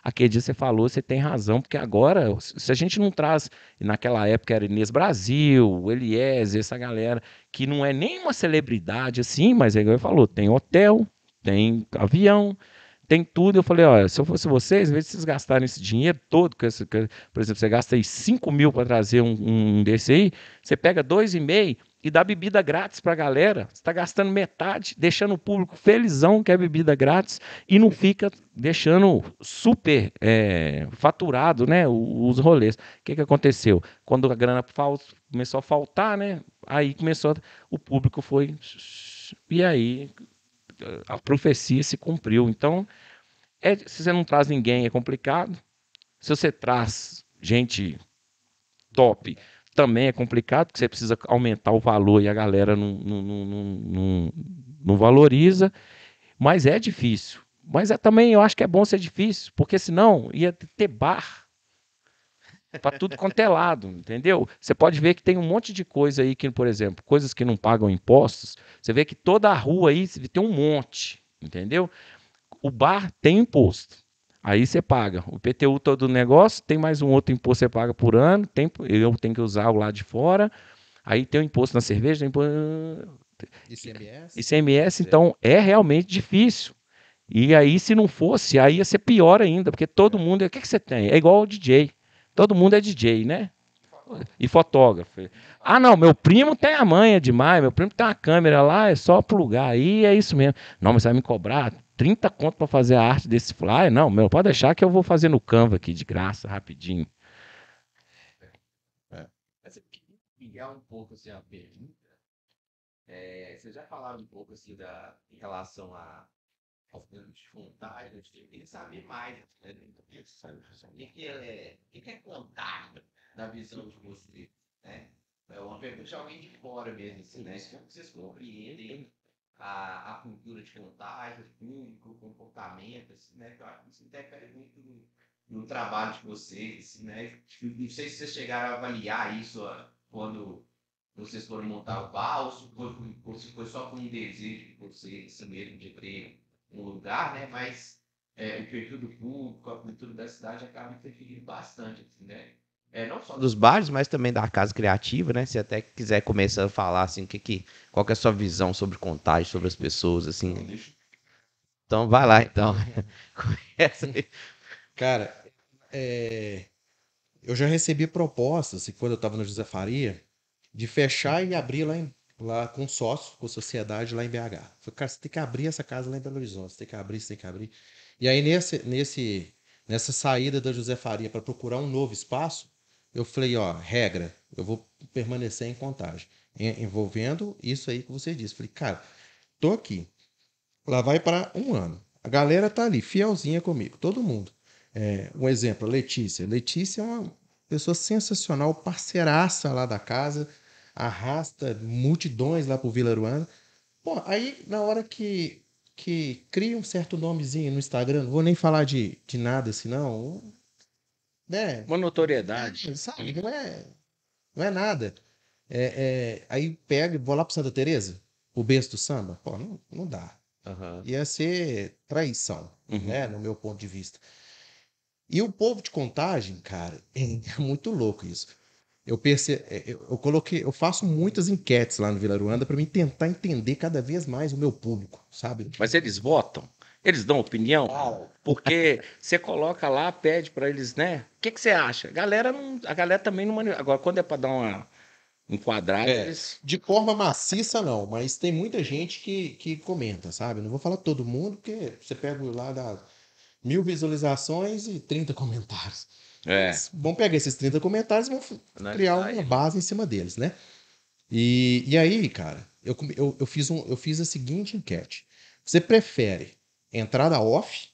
aquele dia você falou, você tem razão, porque agora, se a gente não traz, naquela época era Inês Brasil, Eliezer, essa galera, que não é nem uma celebridade assim, mas é igual ele falou, tem hotel, tem avião, tem tudo. Eu falei, olha, se eu fosse vocês, em vez de vocês gastarem esse dinheiro todo, que por exemplo, você gasta aí 5 mil para trazer um, um desse aí, você pega dois e meio e dá bebida grátis para a galera. Você está gastando metade, deixando o público felizão que é bebida grátis e não fica deixando super é, faturado né, os rolês. O que, que aconteceu? Quando a grana começou a faltar, né, aí começou, o público foi. E aí a profecia se cumpriu. Então, é, se você não traz ninguém, é complicado. Se você traz gente top, também é complicado, porque você precisa aumentar o valor e a galera não, não, não, não, não valoriza. Mas é difícil. Mas é, também eu acho que é bom ser difícil, porque senão ia ter bar para tudo quanto é lado, entendeu? Você pode ver que tem um monte de coisa aí que, por exemplo, coisas que não pagam impostos, você vê que toda a rua aí tem um monte, entendeu? O bar tem imposto. Aí você paga. O PTU todo o negócio, tem mais um outro imposto que você paga por ano, tem, eu tenho que usar o lado de fora. Aí tem o imposto na cerveja, imposto... ICMS. ICMS, então é realmente difícil. E aí, se não fosse, aí ia ser pior ainda, porque todo mundo. O que, que você tem? É igual o DJ. Todo mundo é DJ, né? E fotógrafo. Ah, não, meu primo tem a manha demais, meu primo tem uma câmera lá, é só plugar aí, é isso mesmo. Não, mas você vai me cobrar 30 conto para fazer a arte desse flyer? Não, meu, pode deixar que eu vou fazer no Canva aqui de graça, rapidinho. É. Mas eu queria um pouco assim, a pergunta. É, vocês já falaram um pouco assim da, em relação a ao filme de vontade, eu queria saber mais. Né? O que é, o que é contar na visão de vocês? Né? É uma pergunta de alguém de fora mesmo, assim, né? Como vocês compreendem a, a cultura de contágio, público, comportamento, assim, né? Eu acho que isso interfere muito no, no trabalho de vocês, assim, né? Não sei se vocês chegaram a avaliar isso quando vocês foram montar o bar, ou se foi, ou se foi só com um desejo de vocês, assim mesmo, de ter um lugar, né? Mas é, o perfil do público, a cultura da cidade acaba interferindo bastante, assim, né? É, não só dos bares, mas também da casa criativa, né? Se até quiser começar a falar assim, que, que, qual que é a sua visão sobre contágio, sobre as pessoas, assim. Então vai lá, então. Cara, é... eu já recebi propostas, e quando eu estava no José Faria, de fechar e abrir lá, em, lá com sócio, com sociedade lá em BH. Falei, cara, você tem que abrir essa casa lá em Belo Horizonte, você tem que abrir, você tem que abrir. E aí nesse, nesse, nessa saída da José Faria para procurar um novo espaço, eu falei, ó, regra, eu vou permanecer em contagem. Envolvendo isso aí que você disse. Falei, cara, tô aqui. Lá vai para um ano. A galera tá ali, fielzinha comigo, todo mundo. É, um exemplo, a Letícia. Letícia é uma pessoa sensacional, parceiraça lá da casa, arrasta multidões lá pro Vila Ruana. Pô, aí na hora que, que cria um certo nomezinho no Instagram, não vou nem falar de, de nada assim, não né? Uma notoriedade. Sabe, não é, não é nada. É, é, aí pega, vou lá pro Santa Teresa, o berço do samba. Pô, não, não dá. Uhum. Ia ser traição, uhum. né? No meu ponto de vista. E o povo de contagem, cara, é muito louco isso. Eu perce... É, eu coloquei, eu faço muitas enquetes lá no Vila Ruanda para mim tentar entender cada vez mais o meu público, sabe? Mas eles votam? Eles dão opinião? Porque você coloca lá, pede para eles, né? O que, que você acha? A galera, não, a galera também não. Agora, quando é para dar uma enquadrada, é, eles... De forma maciça, não, mas tem muita gente que, que comenta, sabe? Não vou falar todo mundo, porque você pega lá da mil visualizações e 30 comentários. É. vão pegar esses 30 comentários e vão não é criar uma base em cima deles, né? E, e aí, cara, eu, eu, eu, fiz um, eu fiz a seguinte enquete. Você prefere entrada off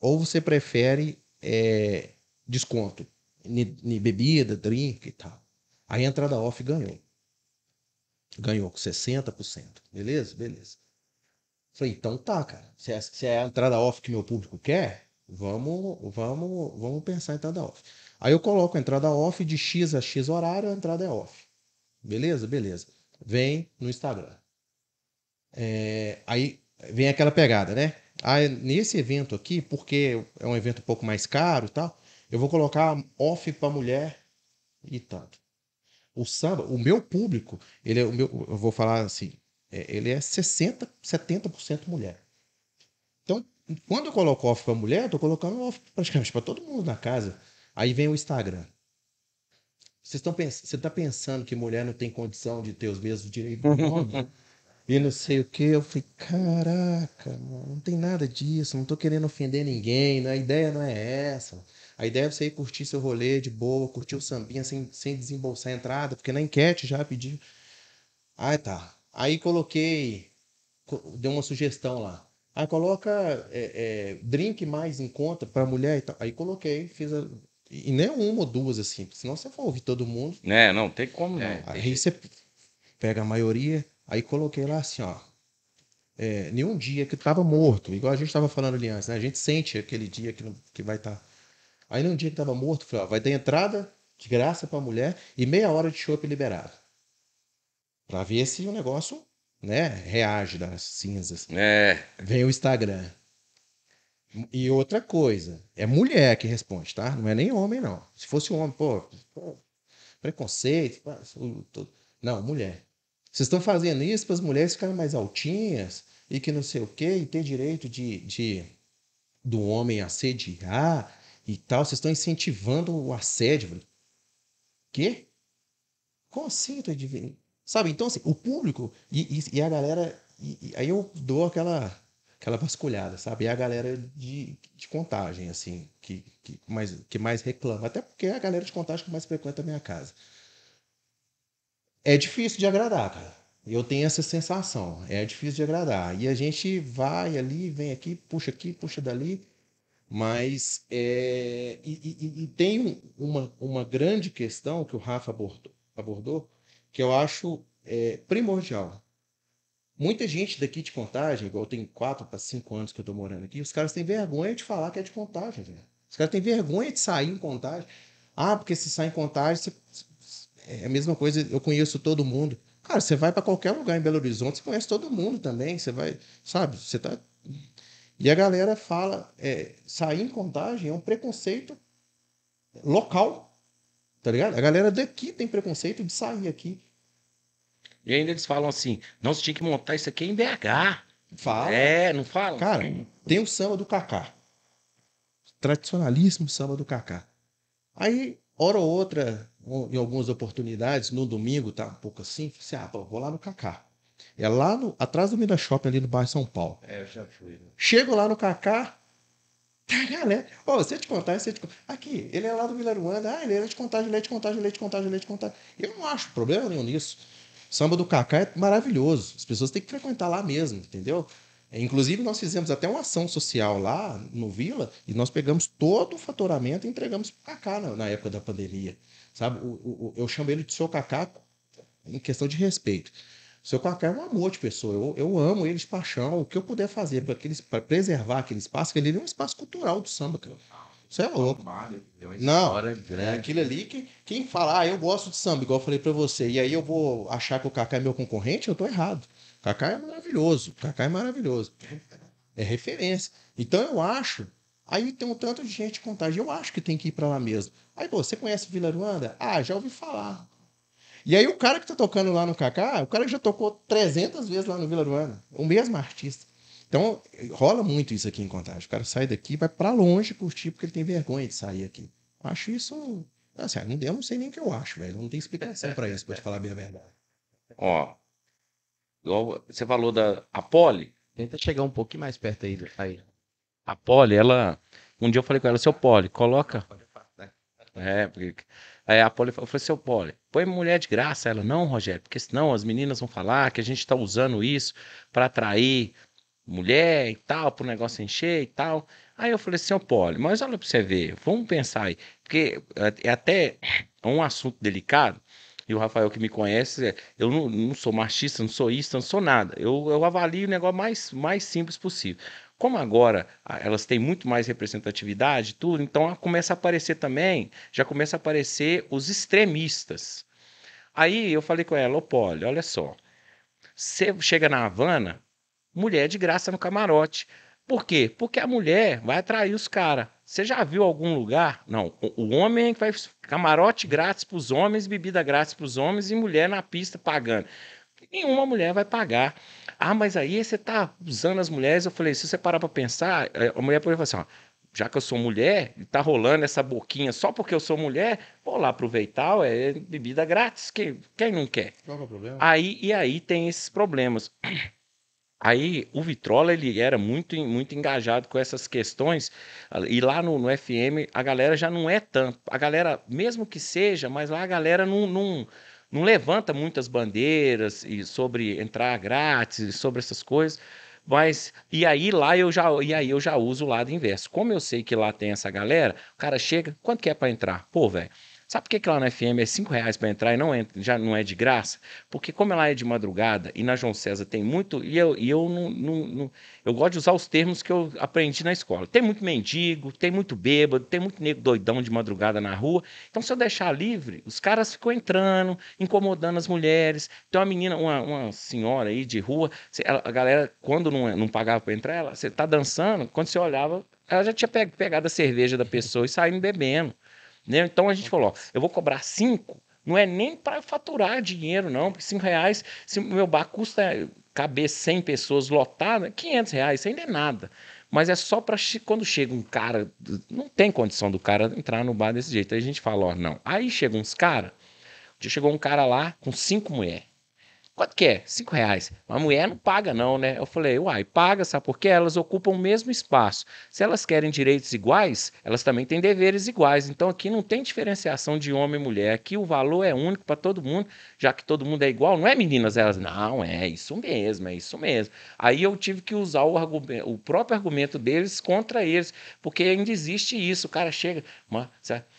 ou você prefere é, desconto em bebida, drink e tal? A entrada off ganhou. Ganhou com 60%. Beleza? Beleza. Falei, então tá, cara. Se é, se é a entrada off que meu público quer, vamos, vamos, vamos pensar em entrada off. Aí eu coloco a entrada off de X a X horário, a entrada é off. Beleza? Beleza. Vem no Instagram. É, aí vem aquela pegada, né? Ah, nesse evento aqui, porque é um evento um pouco mais caro e tal, eu vou colocar off para mulher e tanto. O samba, o meu público, ele é o meu, eu vou falar assim, é, ele é 60, 70% mulher. Então, quando eu coloco off para mulher, eu tô colocando off praticamente para todo mundo na casa. Aí vem o Instagram. Vocês estão pens... Você tá pensando que mulher não tem condição de ter os mesmos direitos do homem? e não sei o que. Eu falei, caraca, não tem nada disso, não tô querendo ofender ninguém, né? a ideia não é essa. A ideia é você ir curtir seu rolê de boa, curtir o sambinha sem, sem desembolsar a entrada, porque na enquete já pediu. Ah, tá. Aí coloquei, co- deu uma sugestão lá. Aí coloca é, é, drink mais em conta para mulher e tal. Aí coloquei, fiz a... E nem uma ou duas assim, senão você for ouvir todo mundo. Né, não tem como não. É. Aí você pega a maioria, aí coloquei lá assim, ó. É, nenhum dia que tava morto, igual a gente tava falando ali antes, né? A gente sente aquele dia que, não- que vai estar. Aí num dia que tava morto, falei, ó, vai ter entrada de graça pra mulher e meia hora de chopp liberado. Pra ver se o negócio, né, reage das cinzas. É, Vem o Instagram. E outra coisa, é mulher que responde, tá? Não é nem homem, não. Se fosse um homem, pô, pô, preconceito. isso tudo. Não, mulher. Vocês estão fazendo isso para as mulheres ficarem mais altinhas e que não sei o quê, e ter direito de, de do homem assediar e tal. Vocês estão incentivando o assédio. Quê? Como assim? Tô? Sabe, então assim, o público e, e- e a galera. e aí eu dou aquela aquela vasculhada, sabe? E a galera de, de contagem, assim, que, que, mais, que mais reclama. Até porque é a galera de contagem que mais frequenta a minha casa. É difícil de agradar, cara. Eu tenho essa sensação. É difícil de agradar. E a gente vai ali, vem aqui, puxa aqui, puxa dali. Mas é, e, e- e tem um- uma, uma grande questão que o Rafa abordou, abordou que eu acho é, primordial. Muita gente daqui de contagem, igual tem quatro para cinco anos que eu tô morando aqui, os caras têm vergonha de falar que é de contagem, velho. Os caras têm vergonha de sair em contagem. Ah, porque se sai em contagem, você- é a mesma coisa, eu conheço todo mundo. Cara, você vai para qualquer lugar em Belo Horizonte, você conhece todo mundo também. Você vai, sabe, você tá. E a galera fala, é, sair em contagem é um preconceito local. Tá ligado? A galera daqui tem preconceito de sair aqui. e ainda eles falam assim, não, você tinha que montar isso aqui em BH. Fala. É, não falam? Cara, tem o samba do Kaká. Tradicionalíssimo samba do Kaká. Aí, hora ou outra, em algumas oportunidades, no domingo, tá um pouco assim, você, ah, pô, vou lá no Kaká. É lá no, atrás do Mida Shopping, ali no bairro São Paulo. É, eu já fui. né? Chego lá no Kaká, tá, galera. Ô, você te contar, você te contar. Aqui, ele é lá do Vila Aruanda. Ah, ele é de contagem, leite, contagem, leite, contagem, leite, contagem. Eu não acho problema nenhum nisso. Samba do Kaká é maravilhoso. As pessoas têm que frequentar lá mesmo, entendeu? Inclusive, nós fizemos até uma ação social lá no Vila e nós pegamos todo o faturamento e entregamos pro Kaká na, na época da pandemia. Sabe? O, o- o- eu chamo ele de seu Kaká em questão de respeito. O seu Kaká é um amor de pessoa. Eu, eu amo ele de paixão. O que eu puder fazer para preservar aquele espaço, que ele é um espaço cultural do samba, cara. Isso é louco. Não. É aquilo ali que quem fala, ah, eu gosto de samba, igual eu falei pra você, e aí eu vou achar que o Kaká é meu concorrente, eu tô errado. Kaká é maravilhoso, Kaká é maravilhoso. É referência. Então eu acho, aí tem um tanto de gente contagem, eu acho que tem que ir pra lá mesmo. Aí, pô, você conhece Vila Aruanda? Ah, já ouvi falar. E aí o cara que tá tocando lá no Kaká, o cara já tocou 300 vezes lá no Vila Aruanda, o mesmo artista. Então, rola muito isso aqui em Contagem. O cara sai daqui vai pra longe curtir porque ele tem vergonha de sair aqui. Acho isso. Assim, eu não sei nem o que eu acho, velho. Não tem explicação pra isso, pra te falar bem a verdade. Ó, igual você falou da a Poli. Tenta chegar um pouquinho mais perto aí. aí. A Poli, ela. Um dia eu falei com ela, seu Poli, coloca. Afastar. É, porque. Aí a Poli falou, seu Poli, põe mulher de graça. Ela, não, Rogério, porque senão as meninas vão falar que a gente tá usando isso pra atrair mulher e tal, pro negócio encher e tal. Aí eu falei, seu Poli, mas olha pra você ver, vamos pensar aí. Porque é é até um assunto delicado. E o Rafael que me conhece, é, eu não, não sou machista, não sou isso, não sou nada. Eu, eu avalio o negócio mais, mais simples possível. Como agora elas têm muito mais representatividade tudo, então começa a aparecer também, já começa a aparecer os extremistas. Aí eu falei com ela, ô Poli, olha só, você chega na Havana, mulher de graça no camarote. Por quê? Porque a mulher vai atrair os caras. Você já viu algum lugar? Não, o, homem é que vai camarote grátis para os homens, bebida grátis para os homens e mulher na pista pagando. Nenhuma mulher vai pagar. Ah, mas aí você tá usando as mulheres. Eu falei, se você parar para pensar, eh, a mulher pode falar assim, ó, já que eu sou mulher, e tá rolando essa boquinha só porque eu sou mulher, vou lá aproveitar, é bebida grátis, quem, quem não quer? Qual é o problema? Aí, e aí tem esses problemas. Aí o Vitrola ele era muito, muito engajado com essas questões, e lá no, no FM a galera já não é tanto. A galera, mesmo que seja, mas lá a galera não, não, não levanta muitas bandeiras e sobre entrar grátis, sobre essas coisas. Mas e aí lá eu já e aí eu já uso o lado inverso. Como eu sei que lá tem essa galera, o cara chega, quanto que é para entrar? Pô, velho, Sabe por que, que lá na FM é 5 reais para entrar e não entra, já não é de graça? Porque como ela é de madrugada e na João César tem muito, e eu, e eu não, não, não, eu gosto de usar os termos que eu aprendi na escola. Tem muito mendigo, tem muito bêbado, tem muito nego doidão de madrugada na rua. Então, se eu deixar livre, os caras ficam entrando, incomodando as mulheres. Tem uma menina, uma, uma senhora aí de rua, a galera, quando não, não pagava para entrar, ela, você tá dançando, quando você olhava, ela já tinha pegado a cerveja da pessoa e saindo bebendo. Né? Então a gente falou: ó, eu vou cobrar cinco, não é nem para faturar dinheiro, não, porque cinco reais, se o meu bar custa caber 100 pessoas lotadas, 500 reais, isso ainda é nada. Mas é só para quando chega um cara, não tem condição do cara entrar no bar desse jeito. Aí a gente fala: ó, não. Aí chega uns caras, já chegou um cara lá com cinco mulheres. Quanto que é? Cinco reais. A mulher não paga, não, né? Eu falei, uai, paga, sabe por quê? Elas ocupam o mesmo espaço. Se elas querem direitos iguais, elas também têm deveres iguais. Então aqui não tem diferenciação de homem e mulher. Aqui o valor é único para todo mundo, já que todo mundo é igual. Não é, meninas? Elas, não, é isso mesmo, é isso mesmo. Aí eu tive que usar o, o próprio argumento deles contra eles, porque ainda existe isso. O cara chega, uma,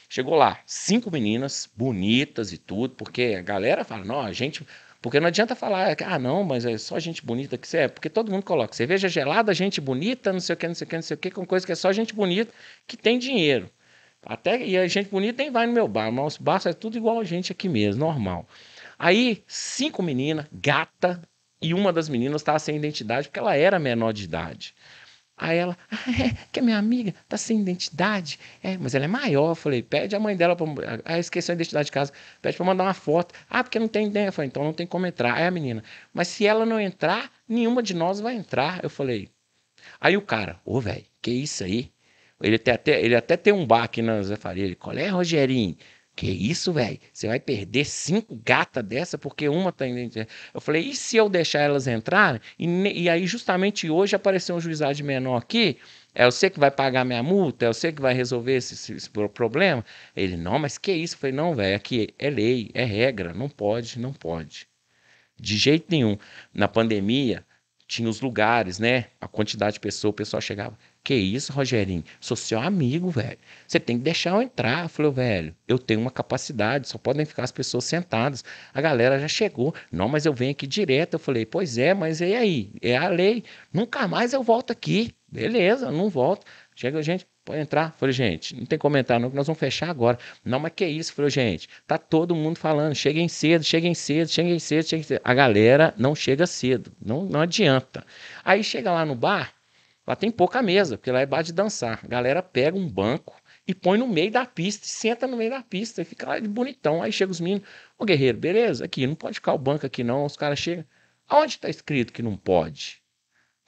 chegou lá, cinco meninas bonitas e tudo, porque a galera fala, não, a gente porque não adianta falar, ah, não, mas é só gente bonita que você é. Porque todo mundo coloca cerveja gelada, gente bonita, não sei o que, não sei o que, não sei o que, com coisa que é só gente bonita que tem dinheiro. Até, e a gente bonita nem vai no meu bar, mas o bar é tudo igual a gente aqui mesmo, normal. Aí, cinco meninas, gata, e uma das meninas estava sem identidade porque ela era menor de idade. Aí ela, ah, é, que a minha amiga tá sem identidade. É, mas ela é maior. Eu falei, pede a mãe dela para. Ah, esqueceu a identidade de casa. Pede para mandar uma foto. Ah, porque não tem ideia. Eu falei, então não tem como entrar. Aí a menina, mas se ela não entrar, nenhuma de nós vai entrar. Eu falei. Aí o cara, ô, velho, que isso aí? Ele, até, ele até tem um bar aqui na Zé Faria. Ele, qual é, Rogerinho? Que isso, velho? Você vai perder cinco gatas dessa porque uma tá indo. Eu falei, e se eu deixar elas entrarem? E, e aí, justamente hoje, apareceu um juizado menor aqui. É você que vai pagar minha multa? É você que vai resolver esse, esse, esse problema? Ele, não, mas que isso? Eu falei, não, velho, aqui é lei, é regra, não pode, não pode. De jeito nenhum. Na pandemia, tinha os lugares, né? A quantidade de pessoas, o pessoal chegava. Que isso, Rogerinho? Sou seu amigo, velho. Você tem que deixar eu entrar. Eu falei, velho, eu tenho uma capacidade, só podem ficar as pessoas sentadas. A galera já chegou. Não, mas eu venho aqui direto. Eu falei, pois é, mas e aí? É a lei. Nunca mais eu volto aqui. Beleza, não volto. Chega a gente, pode entrar. Eu falei, gente, não tem comentário não, que nós vamos fechar agora. Não, mas que isso? Eu falei, gente, tá todo mundo falando, cheguem cedo, cheguem cedo, cheguem cedo, cheguem cedo. A galera não chega cedo, não, não adianta. Aí chega lá no bar, Lá tem pouca mesa, porque lá é bar de dançar. A galera pega um banco e põe no meio da pista, senta no meio da pista e fica lá de bonitão. Aí chega os meninos, ô guerreiro, beleza? Aqui, não pode ficar o banco aqui não. Os caras chegam, aonde está escrito que não pode?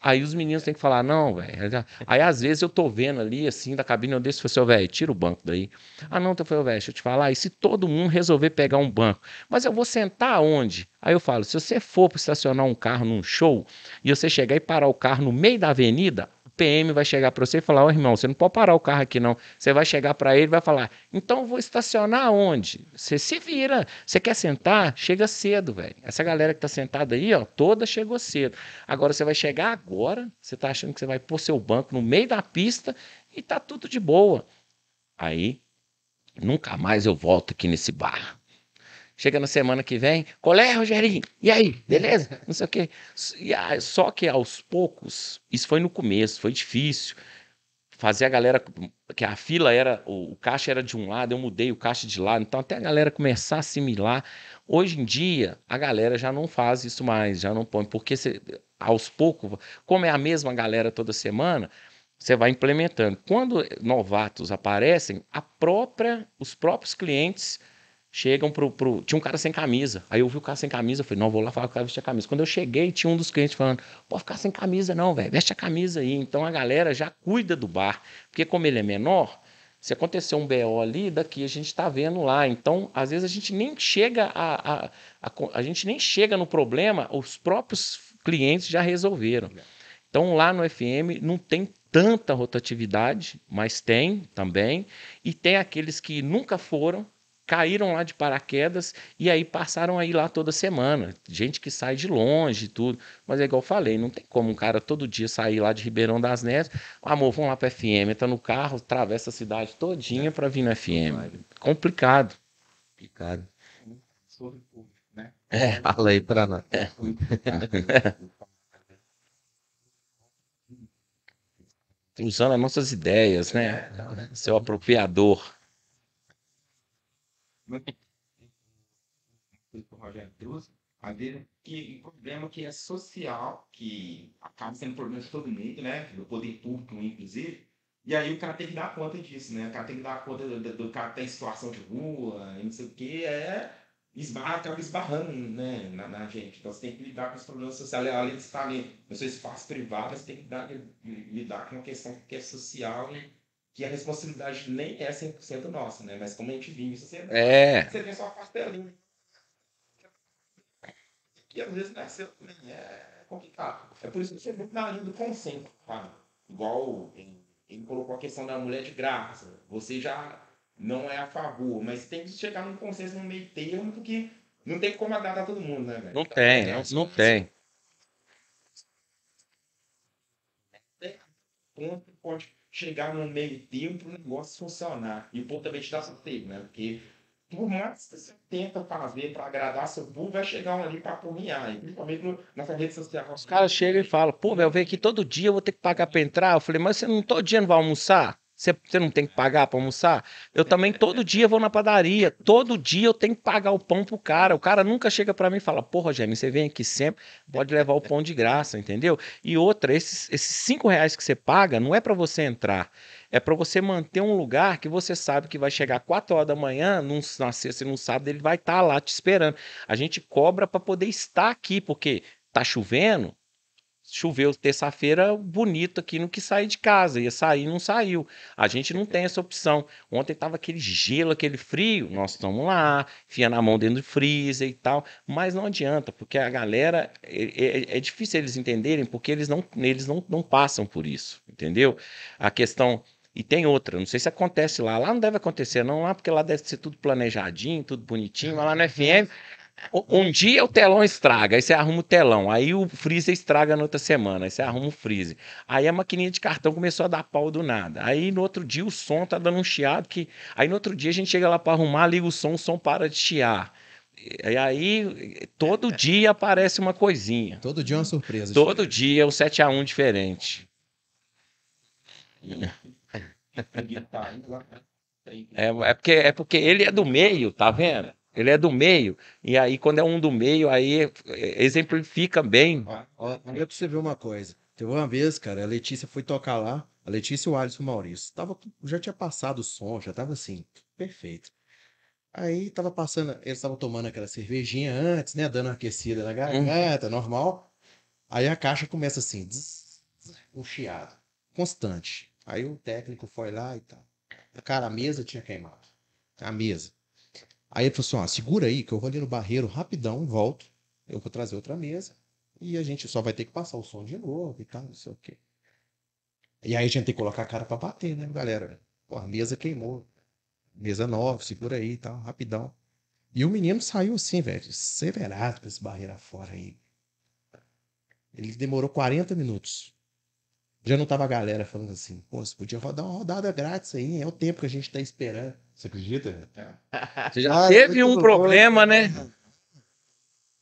Aí os meninos têm que falar, não, velho. Aí às vezes eu tô vendo ali, assim, da cabine, eu desço e falo assim, velho, tira o banco daí. Ah, não, então falei, velho, deixa eu te falar, e se todo mundo resolver pegar um banco? Mas eu vou sentar onde? Aí eu falo, se você for para estacionar um carro num show e você chegar e parar o carro no meio da avenida, PM vai chegar para você e falar: Ô oh, irmão, você não pode parar o carro aqui não. Você vai chegar para ele e vai falar: então vou estacionar onde? Você se vira. Você quer sentar? Chega cedo, velho. Essa galera que tá sentada aí, ó, toda chegou cedo. Agora você vai chegar agora, você tá achando que você vai pôr seu banco no meio da pista e tá tudo de boa. Aí, nunca mais eu volto aqui nesse bar. Chega na semana que vem, colé, Rogerinho, e aí, beleza? Não sei o quê. Só que aos poucos, isso foi no começo, foi difícil. Fazer a galera, que a fila era, o caixa era de um lado, eu mudei o caixa de lado, então até a galera começar a assimilar. Hoje em dia, a galera já não faz isso mais, já não põe, porque você, aos poucos, como é a mesma galera toda semana, você vai implementando. Quando novatos aparecem, a própria, os próprios clientes chegam pro, pro. Tinha um cara sem camisa. Aí eu vi o cara sem camisa, eu falei, não, vou lá falar com o cara vestir a camisa. Quando eu cheguei, tinha um dos clientes falando, pode ficar sem camisa, não, velho. Veste a camisa aí. Então a galera já cuida do bar. Porque como ele é menor, se acontecer um BO ali, daqui a gente está vendo lá. Então, às vezes, a gente nem chega a, a, a, a gente nem chega no problema, os próprios clientes já resolveram. Então, lá no FM não tem tanta rotatividade, mas tem também. E tem aqueles que nunca foram, caíram lá de paraquedas e aí passaram aí lá toda semana. Gente que sai de longe e tudo. Mas é igual eu falei, não tem como um cara todo dia sair lá de Ribeirão das Neves. Amor, vamos lá para FM, entra no carro, atravessa a cidade todinha para vir no FM. Complicado. Complicado. Sobre o público, né? É. Fala aí pra nós. Usando as nossas ideias, né? Seu apropriador. O Rogério a ver que um problema que é social, que acaba sendo problema de todo mundo, né? Do poder público, inclusive. E aí o cara tem que dar conta disso, né? O cara tem que dar conta do, do, do cara que tem situação de rua, e não sei o que, é esbarra, acaba esbarrando né, na, na gente. Então você tem que lidar com os problemas sociais. Além de estar ali no seu espaço privado, você tem que dar, lidar com uma questão que é social e que a responsabilidade nem é 100% nossa, né? Mas como a gente vive, você, É. você vê só a pastelinha. E às vezes não é seu também, é complicado. É por isso que você vê na linha do consenso, sabe? Igual ele, ele colocou a questão da mulher de graça. Você já não é a favor, mas tem que chegar num consenso no meio termo, porque não tem como agradar todo mundo, né, velho? Não tem, não, não tem. ponto pode chegar no meio termo para o negócio funcionar. E o povo também te dá sossego, né? Porque por mais que você tenta fazer para agradar seu povo, vai chegar um ali para apurrinhar. Principalmente no, nessa rede social. Os caras chegam e falam, pô, velho, eu venho aqui todo dia, eu vou ter que pagar pra entrar. Eu falei, mas você não todo dia não vai almoçar? Você, você não tem que pagar pra almoçar? Eu também todo dia vou na padaria. Todo dia eu tenho que pagar o pão pro cara. O cara nunca chega pra mim e fala, pô, Rogério, você vem aqui sempre, pode levar o pão de graça, entendeu? E outra, esses, esses cinco reais que você paga não é pra você entrar. É pra você manter um lugar que você sabe que vai chegar 4 horas da manhã, num, na sexta e no sábado, ele vai estar lá te esperando. A gente cobra pra poder estar aqui, porque tá chovendo, choveu terça-feira bonito aqui no que sair de casa. Ia sair, não saiu. A gente não tem essa opção. Ontem tava aquele gelo, aquele frio. Nós estamos lá, enfia na mão dentro do freezer e tal. Mas não adianta, porque a galera. É, é- é difícil eles entenderem, porque eles não, eles não, não passam por isso. Entendeu? A questão. E tem outra, não sei se acontece lá. Lá não deve acontecer, não, lá, porque lá deve ser tudo planejadinho, tudo bonitinho, mas lá no FM. Um dia o telão estraga, aí você arruma o telão, aí o freezer estraga na outra semana, aí você arruma o freezer. Aí a maquininha de cartão começou a dar pau do nada. Aí no outro dia o som tá dando um chiado que. Aí no outro dia a gente chega lá para arrumar, liga o som, o som para de chiar. E aí todo dia aparece uma coisinha. Todo dia é uma surpresa. Todo dia é um 7x1 diferente. Que- É, é, porque, é porque ele é do meio, tá vendo? Ele é do meio. E aí, quando é um do meio, aí é, exemplifica bem. Ó, Ó, olha pra você ver uma coisa. Teve uma vez, cara, a Letícia foi tocar lá. A Letícia e o Alisson Maurício. Tava, já tinha passado o som, já tava assim, perfeito. Aí tava passando, eles estavam tomando aquela cervejinha antes, né? Dando uma aquecida na garganta, normal. Aí a caixa começa assim, zzz, zzz, um chiado, constante. Aí o técnico foi lá e tal. Cara, a mesa tinha queimado. A mesa. Aí ele falou assim: ó, segura aí que eu vou ali no barreiro rapidão, volto. Eu vou trazer outra mesa. E a gente só vai ter que passar o som de novo e tal, não sei o quê. E aí a gente tem que colocar a cara pra bater, né, galera? Pô, a mesa queimou. Mesa nova, segura aí e tal, rapidão. E o menino saiu assim, velho, severado pra esse barreiro afora aí. Ele demorou 40 minutos. Já não tava a galera falando assim, pô, você podia rodar uma rodada grátis aí, é o tempo que a gente tá esperando. Você acredita? Você já Ah, teve um bom. problema, né?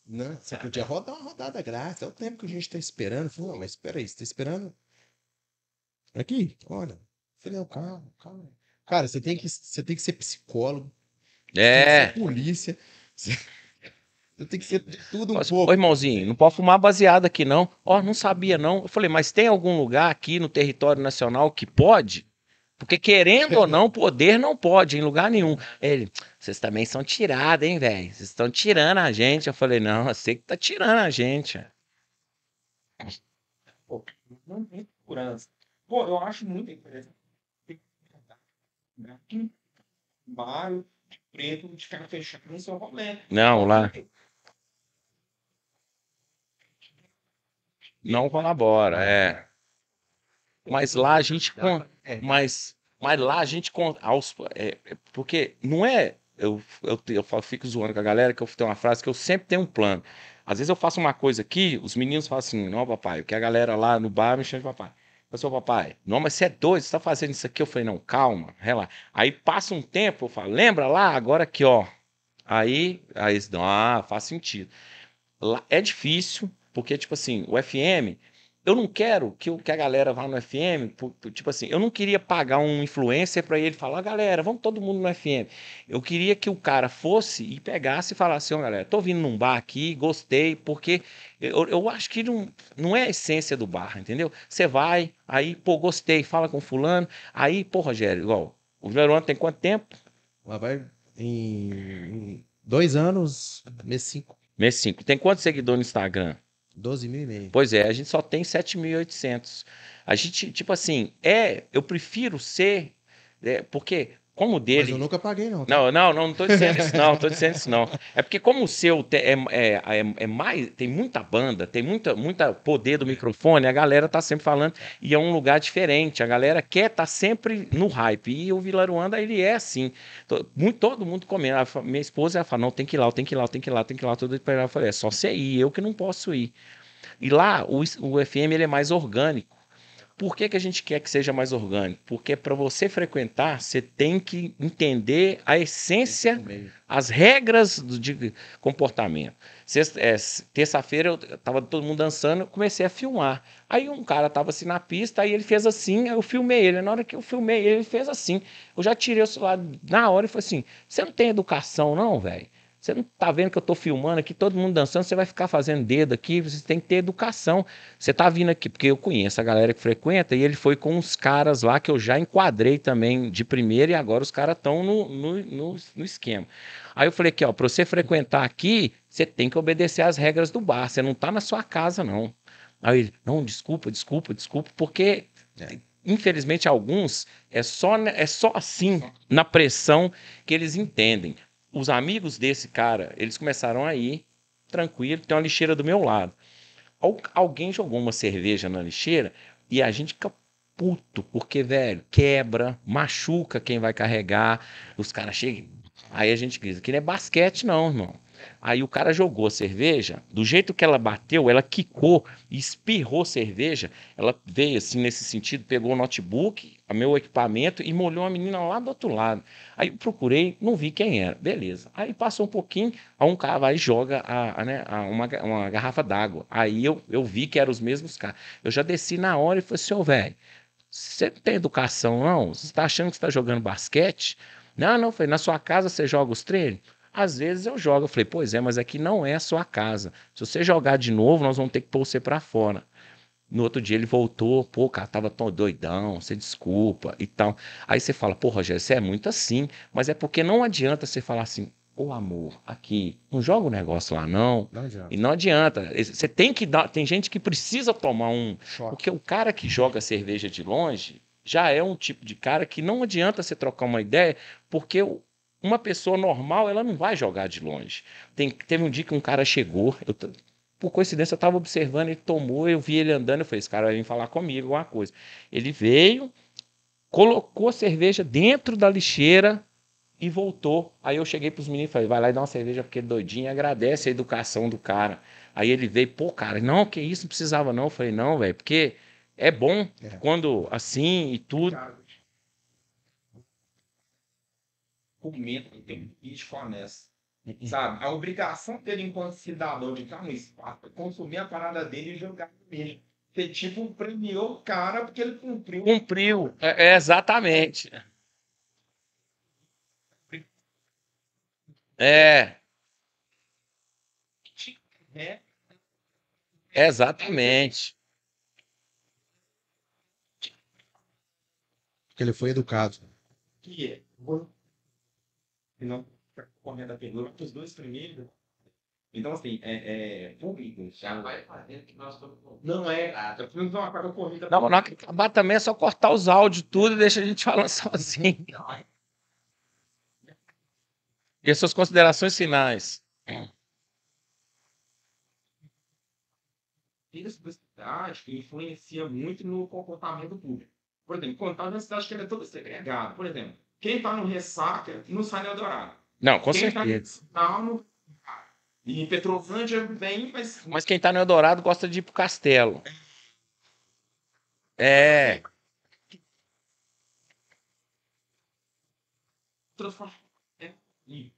Não, você podia rodar uma rodada grátis. É o tempo que a gente tá esperando. Eu Falei, não, mas espera aí, você tá esperando? Aqui, olha. Eu Falei, não, calma, calma. Cara, você tem que, você tem que ser psicólogo, tem que É. ser polícia. Você, você tem que ser tudo um Ô, pouco. irmãozinho, não pode fumar baseado aqui, não. Ó, não sabia, não. Eu falei, mas tem algum lugar aqui no território nacional que pode? Porque querendo ou não, poder não pode em lugar nenhum. Ele, vocês também são tirados, hein, velho? Vocês estão tirando a gente. Eu falei, não, você que tá tirando a gente. Pô, não tem segurança. Pô, eu acho muito interessante. Aqui, bairro, de preto, de ficar fechado no seu rolê. Não, lá. Não colabora, é. Mas lá a gente. con- Mas, mas lá a gente. con- Aos, é, é, porque não é. Eu, eu, eu fico zoando com a galera que eu tenho uma frase que eu sempre tenho um plano. Às vezes eu faço uma coisa aqui, os meninos falam assim: não, papai, o que a galera lá no bar me chama de papai. Eu sou papai, não, mas você é doido, você tá fazendo isso aqui? Eu falei, não, calma, relaxa. Aí passa um tempo, eu falo, lembra lá, agora aqui, ó. Aí, aí eles dão, ah, faz sentido. Lá é difícil, porque, tipo assim, o FM, eu não quero que, que a galera vá no FM, tipo assim, eu não queria pagar um influencer para ele falar, galera, vamos todo mundo no FM. Eu queria que o cara fosse e pegasse e falasse, ó, galera, tô vindo num bar aqui, gostei, porque eu, eu acho que não, não é a essência do bar, entendeu? Você vai, aí, pô, gostei, fala com fulano, aí, pô, Rogério, igual, o Verona tem quanto tempo? Lá vai em, dois anos, mês 5, Mês 5. Tem quantos seguidores no Instagram? 12 mil e meio. Pois é, a gente só tem 7.800. A gente, tipo assim, é, eu prefiro ser, é, porque como o Mas dele... eu nunca paguei, não. tá? Não, não, não, não tô dizendo isso não, tô dizendo isso não. É porque como o seu te- é, é, é, é mais, tem muita banda, tem muita, muita poder do microfone, a galera tá sempre falando e é um lugar diferente, a galera quer tá sempre no hype e o Vila Ruanda ele é assim, To- muito, todo mundo comendo, minha esposa ela fala, não, tem que ir lá, tem que ir lá, tem que ir lá, tem que ir lá, tudo para ela, eu falei, é só você ir, eu que não posso ir. E lá o, o FM ele é mais orgânico. Por que, que a gente quer que seja mais orgânico? Porque para você frequentar, você tem que entender a essência, as regras do- de comportamento. É, Terça-feira eu tava todo mundo dançando, eu comecei a filmar. Aí um cara tava assim na pista, aí ele fez assim, eu filmei ele. Na hora que eu filmei ele, ele fez assim. Eu já tirei o celular na hora e falei assim: você não tem educação, não, velho? Você não tá vendo que eu tô filmando aqui, todo mundo dançando, você vai ficar fazendo dedo aqui, você tem que ter educação. Você tá vindo aqui, porque eu conheço a galera que frequenta, e ele foi com uns caras lá que eu já enquadrei também de primeira, e agora os caras estão no, no, no, no esquema. Aí eu falei aqui, ó, pra você frequentar aqui, você tem que obedecer às regras do bar, você não tá na sua casa, não. Aí ele, não, desculpa, desculpa, desculpa, porque É. infelizmente alguns é só, ne- é só assim, na pressão, que eles entendem. Os amigos desse cara, eles começaram a ir, tranquilo, tem uma lixeira do meu lado. Al- Alguém jogou uma cerveja na lixeira e a gente fica puto, porque, velho, quebra, machuca quem vai carregar, os caras chegam. Aí a gente grita, que não é basquete, não, irmão. Aí o cara jogou a cerveja, do jeito que ela bateu, ela quicou espirrou cerveja. Ela veio assim nesse sentido, pegou o notebook, meu equipamento e molhou a menina lá do outro lado. Aí procurei, não vi quem era. Beleza. Aí passou um pouquinho, aí um cara vai e joga a, a, né, a- uma, uma garrafa d'água. Aí eu, eu vi que eram os mesmos caras. Eu já desci na hora e falei assim, velho, você não tem educação, não? Você está achando que está jogando basquete? Não, não, falei, na sua casa você joga os treinos? Às vezes eu jogo. Eu falei, pois é, mas aqui não é a sua casa. Se você jogar de novo, nós vamos ter que pôr você pra fora. No outro dia ele voltou, pô, cara, tava tão doidão, você desculpa e tal. Aí você fala, pô, Rogério, você é muito assim, mas é porque não adianta você falar assim, ô amor, aqui, não joga o negócio lá não. Não. E não adianta. Você tem que dar. Tem gente que precisa tomar um. Choque. Porque o cara que joga cerveja de longe já é um tipo de cara que não adianta você trocar uma ideia, porque o- uma pessoa normal ela não vai jogar de longe. Tem, teve um dia que um cara chegou, eu por coincidência eu estava observando, ele tomou, eu vi ele andando, eu falei, esse cara vai vir falar comigo, alguma coisa. Ele veio, colocou a cerveja dentro da lixeira e voltou. Aí eu cheguei pros meninos e falei, vai lá e dá uma cerveja porque é doidinho, agradece a educação do cara. Aí ele veio, pô, cara, não, que isso, não precisava não. Eu falei, não, velho, porque é bom É. quando assim e tudo. Cara, comendo tem um bicho honesto. Sabe? A obrigação dele enquanto cidadão de estar no espaço é consumir a parada dele e jogar no mesmo. Você tipo premiou o cara porque ele cumpriu. Cumpriu. É, é, exatamente. É, né? exatamente. que ele foi educado. que é e não tá correndo a pergunta, os dois primeiros. Então, assim, é, é público. Já vai fazendo que nós estamos. Não é. Eu fiz uma cada corrida. Não, na hora que acabar também é só cortar os áudios tudo e deixa a gente falando sozinho. E as suas considerações finais? Tem essa cidade que influencia muito no comportamento público. Por exemplo, Contagem é uma cidade que ela é toda segregada. Por exemplo, quem está no Ressaca não sai no Eldorado. Não, com quem está certeza. no e em Petrolândia vem, mas Mas quem tá no Eldorado gosta de ir pro castelo. É. É. E-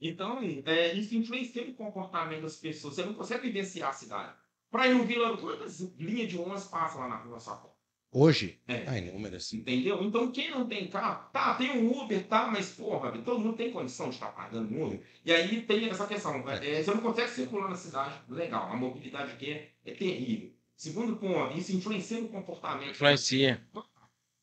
Então, é, isso influencia no comportamento das pessoas. Você não consegue vivenciar a cidade. Para ir no Vila, quantas linhas de ônibus passam lá na rua sua porta? Hoje, É. ah, inúmeras. Entendeu? Então, quem não tem carro, tá, tem um Uber, tá, mas, porra, todo mundo tem condição de estar pagando um Uber. E aí tem essa questão, é, você não consegue circular na cidade, legal, a mobilidade aqui é, é terrível. Segundo ponto, isso influencia no comportamento. Influencia.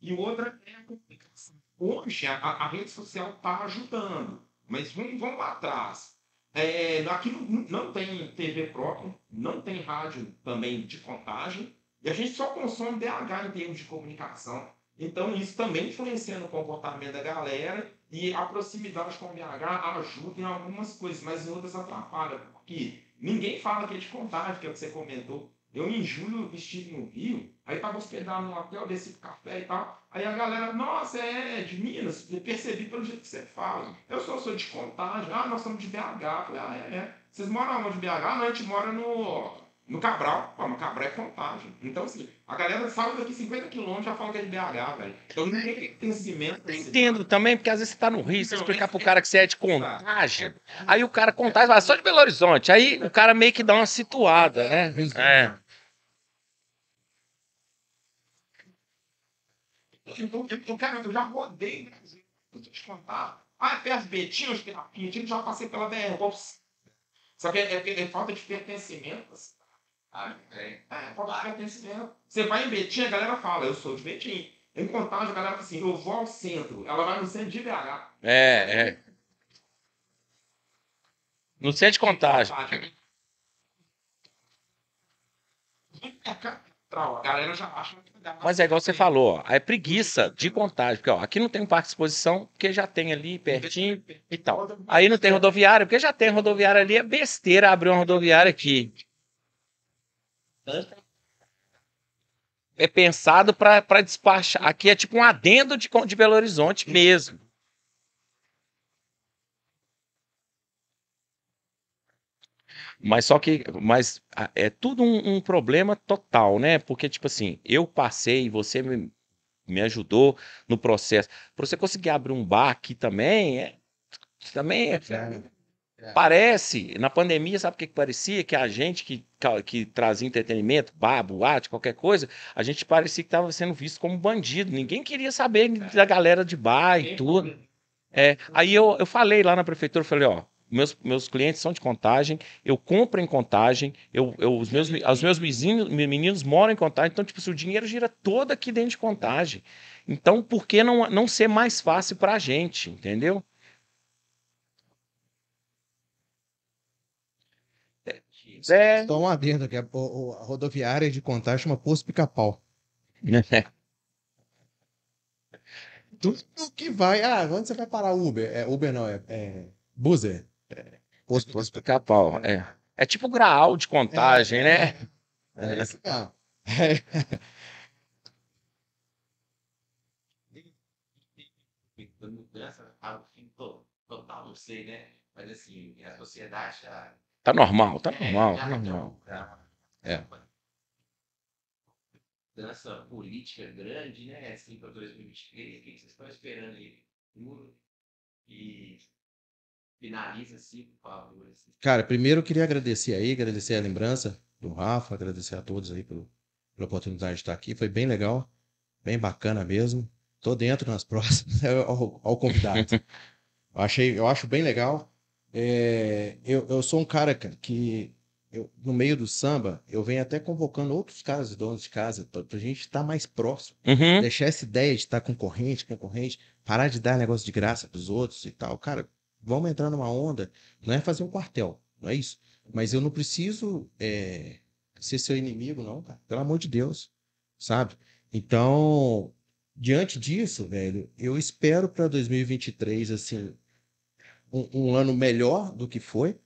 E outra é a comunicação. Hoje, a, a rede social está ajudando, mas vamos, vamos lá atrás. É, aqui não, não tem TV própria, não tem rádio também de contagem, e a gente só consome BH em termos de comunicação. Então, isso também influencia no comportamento da galera e a proximidade com o BH ajuda em algumas coisas, mas em outras atrapalha, porque ninguém fala que é de contagem, que é o que você comentou. Eu, em julho, estive no Rio, aí estava hospedado no hotel, desci café e tal. Aí a galera, nossa, é de Minas, eu percebi pelo jeito que você fala. Eu sou, sou de contagem, ah, nós somos de BH. Falei, ah, é, é. Vocês moram onde, BH? Não, a gente mora no, no Cabral. Pô, no Cabral é contagem. Então, assim, a galera sai daqui 50 quilômetros já fala que é de BH, velho. Então, ninguém tem conhecimento. da Eu cidade. entendo também, porque às vezes você tá no Rio, você explicar pro cara que você é de contagem. Aí o cara contagem, vai só de Belo Horizonte. Aí o cara meio que dá uma situada, né? É. Então, eu, eu, cara, eu já rodei Brasil. Deixa eu te contar. Ah, é perto de Betinho, os Pirapinhos, eu já passei pela BR. Só que é, é- é falta de pertencimento. assim. Ah, é, é falta de pertencimento. Você vai em Betinho, a galera fala, eu sou de Betinho. Em Contagem, a galera fala assim, eu vou ao centro. Ela vai no centro de BH. É, é. No centro de contagem. A galera já acha que dá. Mas é igual você falou, ó, é preguiça de contagem. Porque ó, aqui não tem um parque de exposição, porque já tem ali pertinho e tal. Aí não tem rodoviária, porque já tem rodoviária ali. É besteira abrir uma rodoviária aqui. É pensado para despachar. Aqui é tipo um adendo de, de Belo Horizonte mesmo. Mas só que, mas é tudo um, um problema total, né? Porque, tipo assim, eu passei, você me, me ajudou no processo. Para você conseguir abrir um bar aqui também, é, também é, parece, na pandemia, sabe o que, que parecia? Que a gente que, que trazia entretenimento, bar, boate, qualquer coisa, a gente parecia que estava sendo visto como bandido. Ninguém queria saber da galera de bar e tudo. É, aí eu, eu falei lá na prefeitura, eu falei, ó, meus, meus clientes são de contagem, eu compro em contagem, eu, eu, os, meus, os meus vizinhos, meninos moram em contagem, então, tipo, se o dinheiro gira todo aqui dentro de contagem. Então, por que não, não ser mais fácil pra gente, entendeu? É, Só um adendo aqui. A, a rodoviária de contagem chama Posto Pica-Pau. Tudo que vai. Ah, onde você vai parar Uber? É, Uber não, é, é Buzzer. É, posto Posto pica-pau, é. É tipo graal de contagem, né? É, esse mesmo. É. da mudança para o fim to- total, não sei, né? Mas assim, a sociedade já. Tá normal, tá normal, já tá normal. já- É. Mudança política grande, né? Assim, para 2023, o que vocês estão esperando aí? E finaliza assim, por favor. assim. Cara, primeiro eu queria agradecer aí, agradecer a lembrança do Rafa, agradecer a todos aí pelo, pela oportunidade de estar aqui. Foi bem legal, bem bacana mesmo. Tô dentro nas próximas, ao, ao convidado. Eu achei, eu acho bem legal. É, eu, eu sou um cara cara, que eu, no meio do samba, eu venho até convocando outros caras de donos de casa pra, pra gente estar mais próximo. Uhum. Deixar essa ideia de estar concorrente, concorrente, parar de dar negócio de graça pros outros e tal. Cara, vamos entrar numa onda. Não é fazer um quartel, não é isso. Mas eu não preciso é, ser seu inimigo, não, cara. Pelo amor de Deus, sabe? Então, diante disso, velho, eu espero para 2023, assim, um, um ano melhor do que foi.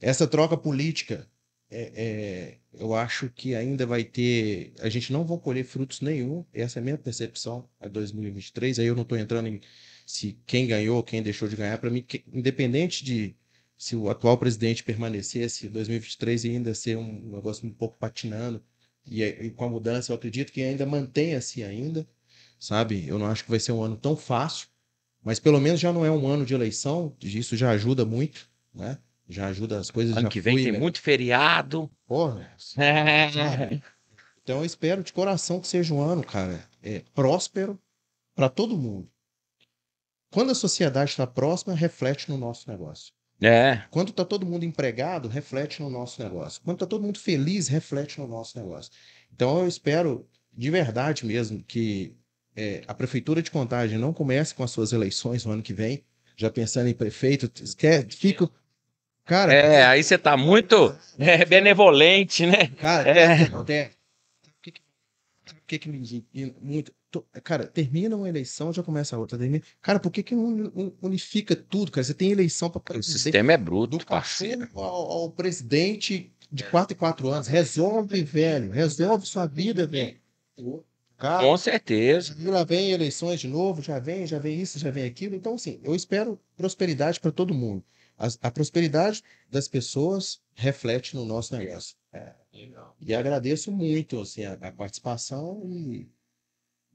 Essa troca política, é, é, eu acho que ainda vai ter. A gente não vai colher frutos nenhum. Essa é a minha percepção a 2023. Aí eu não estou entrando em se quem ganhou, quem deixou de ganhar. Para mim, que- independente de se o atual presidente permanecesse, 2023 ia ainda ser um negócio um pouco patinando. E, aí, com a mudança, eu acredito que ainda mantenha-se ainda, sabe? Eu não acho que vai ser um ano tão fácil, mas pelo menos já não é um ano de eleição. Isso já ajuda muito, né? Já ajuda as coisas. Ano que vem flui, tem né? muito feriado. Porra, então eu espero de coração que seja um ano, cara, é, próspero para todo mundo. Quando a sociedade está próxima, reflete no nosso negócio. É. Quando está todo mundo empregado, reflete no nosso negócio. Quando está todo mundo feliz, reflete no nosso negócio. Então eu espero de verdade mesmo que é, a prefeitura de Contagem não comece com as suas eleições no ano que vem, já pensando em prefeito, quer, fica, cara, É, aí você tá muito é, benevolente, né? Cara, É. sabe o que é? Sabe o que que- me muito? Cara, termina uma eleição, já começa a outra. Termina... Cara, por que que não uni- unifica tudo, cara? Você tem eleição para O sistema é do bruto, parceiro. cachorro ao, ao presidente de 4 em 4 anos. Resolve, velho. Resolve sua vida, velho. Com certeza. já vem eleições de novo, já vem, já vem isso, já vem aquilo. Então, assim, eu espero prosperidade para todo mundo. As- a prosperidade das pessoas reflete no nosso negócio. Legal. E agradeço muito assim, a, a participação e,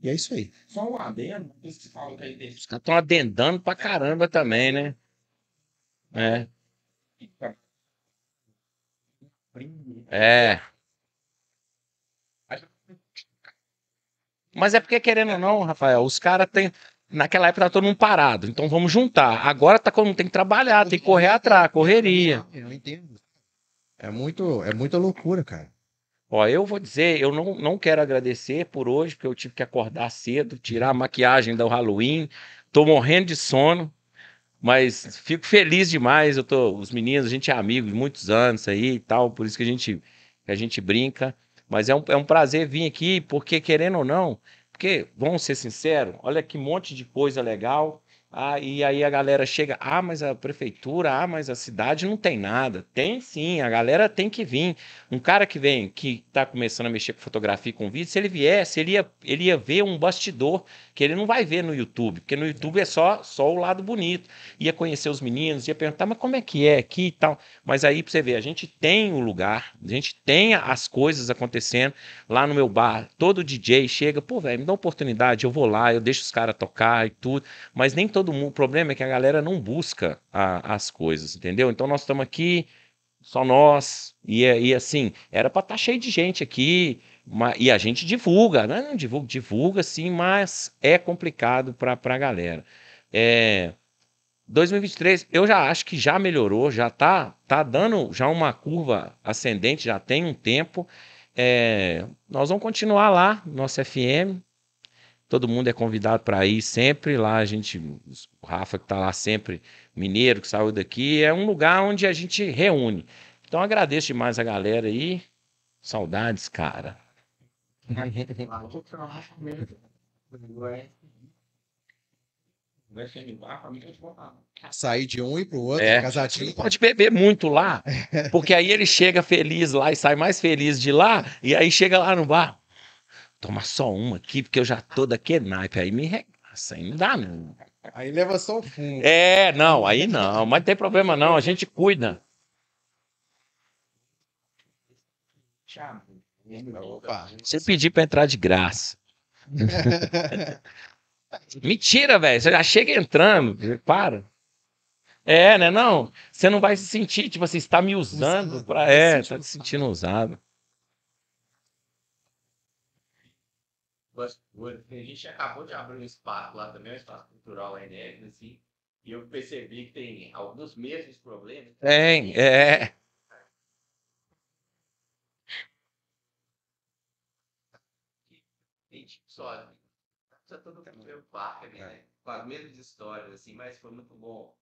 e é isso aí. Só um adendo, por isso que você fala que aí tem Os caras estão adendando pra caramba também, né? É. É. Mas é porque, querendo ou não, Rafael, os caras têm. Naquela época tá todo mundo parado. Então vamos juntar. Agora tá mundo tem que trabalhar, tem que correr atrás, correria. Eu entendo. É muito, é muita loucura, cara. Ó, eu vou dizer, eu não, não quero agradecer por hoje, porque eu tive que acordar cedo, tirar a maquiagem do Halloween. Tô morrendo de sono, mas fico feliz demais. Eu tô, os meninos, a gente é amigo de muitos anos aí e tal, por isso que a gente, que a gente brinca. Mas é um, é um prazer vir aqui, porque querendo ou não, porque, vamos ser sinceros, olha que monte de coisa legal. Ah, e aí a galera chega, ah, mas a prefeitura, ah, mas a cidade não tem nada. Tem sim, a galera tem que vir. Um cara que vem, que tá começando a mexer com fotografia e com vídeo, se ele viesse, ele ia, ele ia ver um bastidor que ele não vai ver no YouTube, porque no YouTube é só, só o lado bonito. Ia conhecer os meninos, ia perguntar, mas como é que é aqui e tal. Mas aí pra você ver, a gente tem o lugar, a gente tem as coisas acontecendo lá no meu bar. Todo DJ chega, pô, velho, me dá oportunidade, eu vou lá, eu deixo os caras tocar e tudo. Mas nem todo mundo. O problema é que a galera não busca a- as coisas, entendeu? Então nós estamos aqui, só nós. E, e assim, era para estar cheio de gente aqui. E a gente divulga, né? Não divulga, divulga sim, mas é complicado para a galera. É, 2023, eu já acho que já melhorou, já tá, tá dando já uma curva ascendente, já tem um tempo. É, nós vamos continuar lá, nosso FM. Todo mundo é convidado para ir sempre lá. A gente, o Rafa que está lá sempre, mineiro que saiu daqui, é um lugar onde a gente reúne. Então agradeço demais a galera aí. Saudades, cara. Sair de um e pro outro, É. casadinho. Pode beber muito lá, porque aí ele chega feliz lá e sai mais feliz de lá, e aí chega lá no bar. Toma só uma aqui, porque eu já tô daquele naipe. Aí me regaça, aí não dá não. Aí leva só o fumo. É, não, aí não, mas não tem problema não, a gente cuida. Tchau. Opa. Você pedir pra entrar de graça. Mentira, velho. Você já chega entrando. Para. É, né? Não. Você não vai se sentir, tipo assim, você está me usando. Usado, Pra... se É, tá se sentindo usado. A gente acabou de abrir um espaço lá também, um espaço cultural lá em assim, e eu percebi que tem alguns mesmos problemas. Tem, é. Tem tipo, só, tá todo mundo no mesmo parque, né? É. Com as mesmas histórias, assim, mas foi muito bom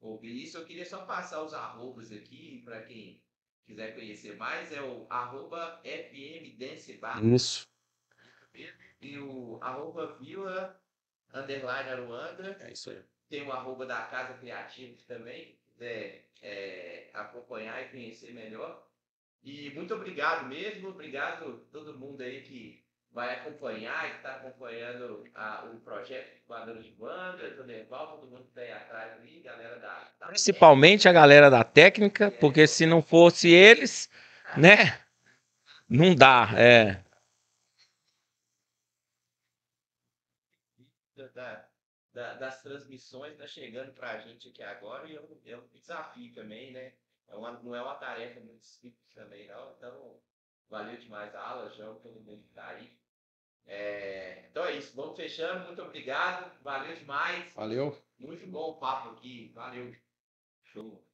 ouvir isso. Eu queria só passar os arrobas aqui para quem quiser conhecer mais, é o arroba FM Dance Bar. Isso. Mesmo e o arroba Vila Underline Aruanda. É isso aí. Tem o arroba da Casa Criativa que também quiser é, acompanhar e conhecer melhor. E muito obrigado mesmo, obrigado a todo mundo aí que vai acompanhar, que está acompanhando a- o projeto quadro de banda, do Nerval, todo mundo que está aí atrás ali, galera da, da Principalmente a galera da técnica, porque se não fosse eles, né? Não dá. É. da- da- das transmissões tá chegando para a gente aqui agora e é um, é um desafio também, né? É uma, não é uma tarefa muito simples também, não. Então, valeu demais a aula, João, todo mundo que tá aí. É, então é isso, vamos fechando. Muito obrigado, valeu demais. Valeu. Muito bom o papo aqui, valeu. Show.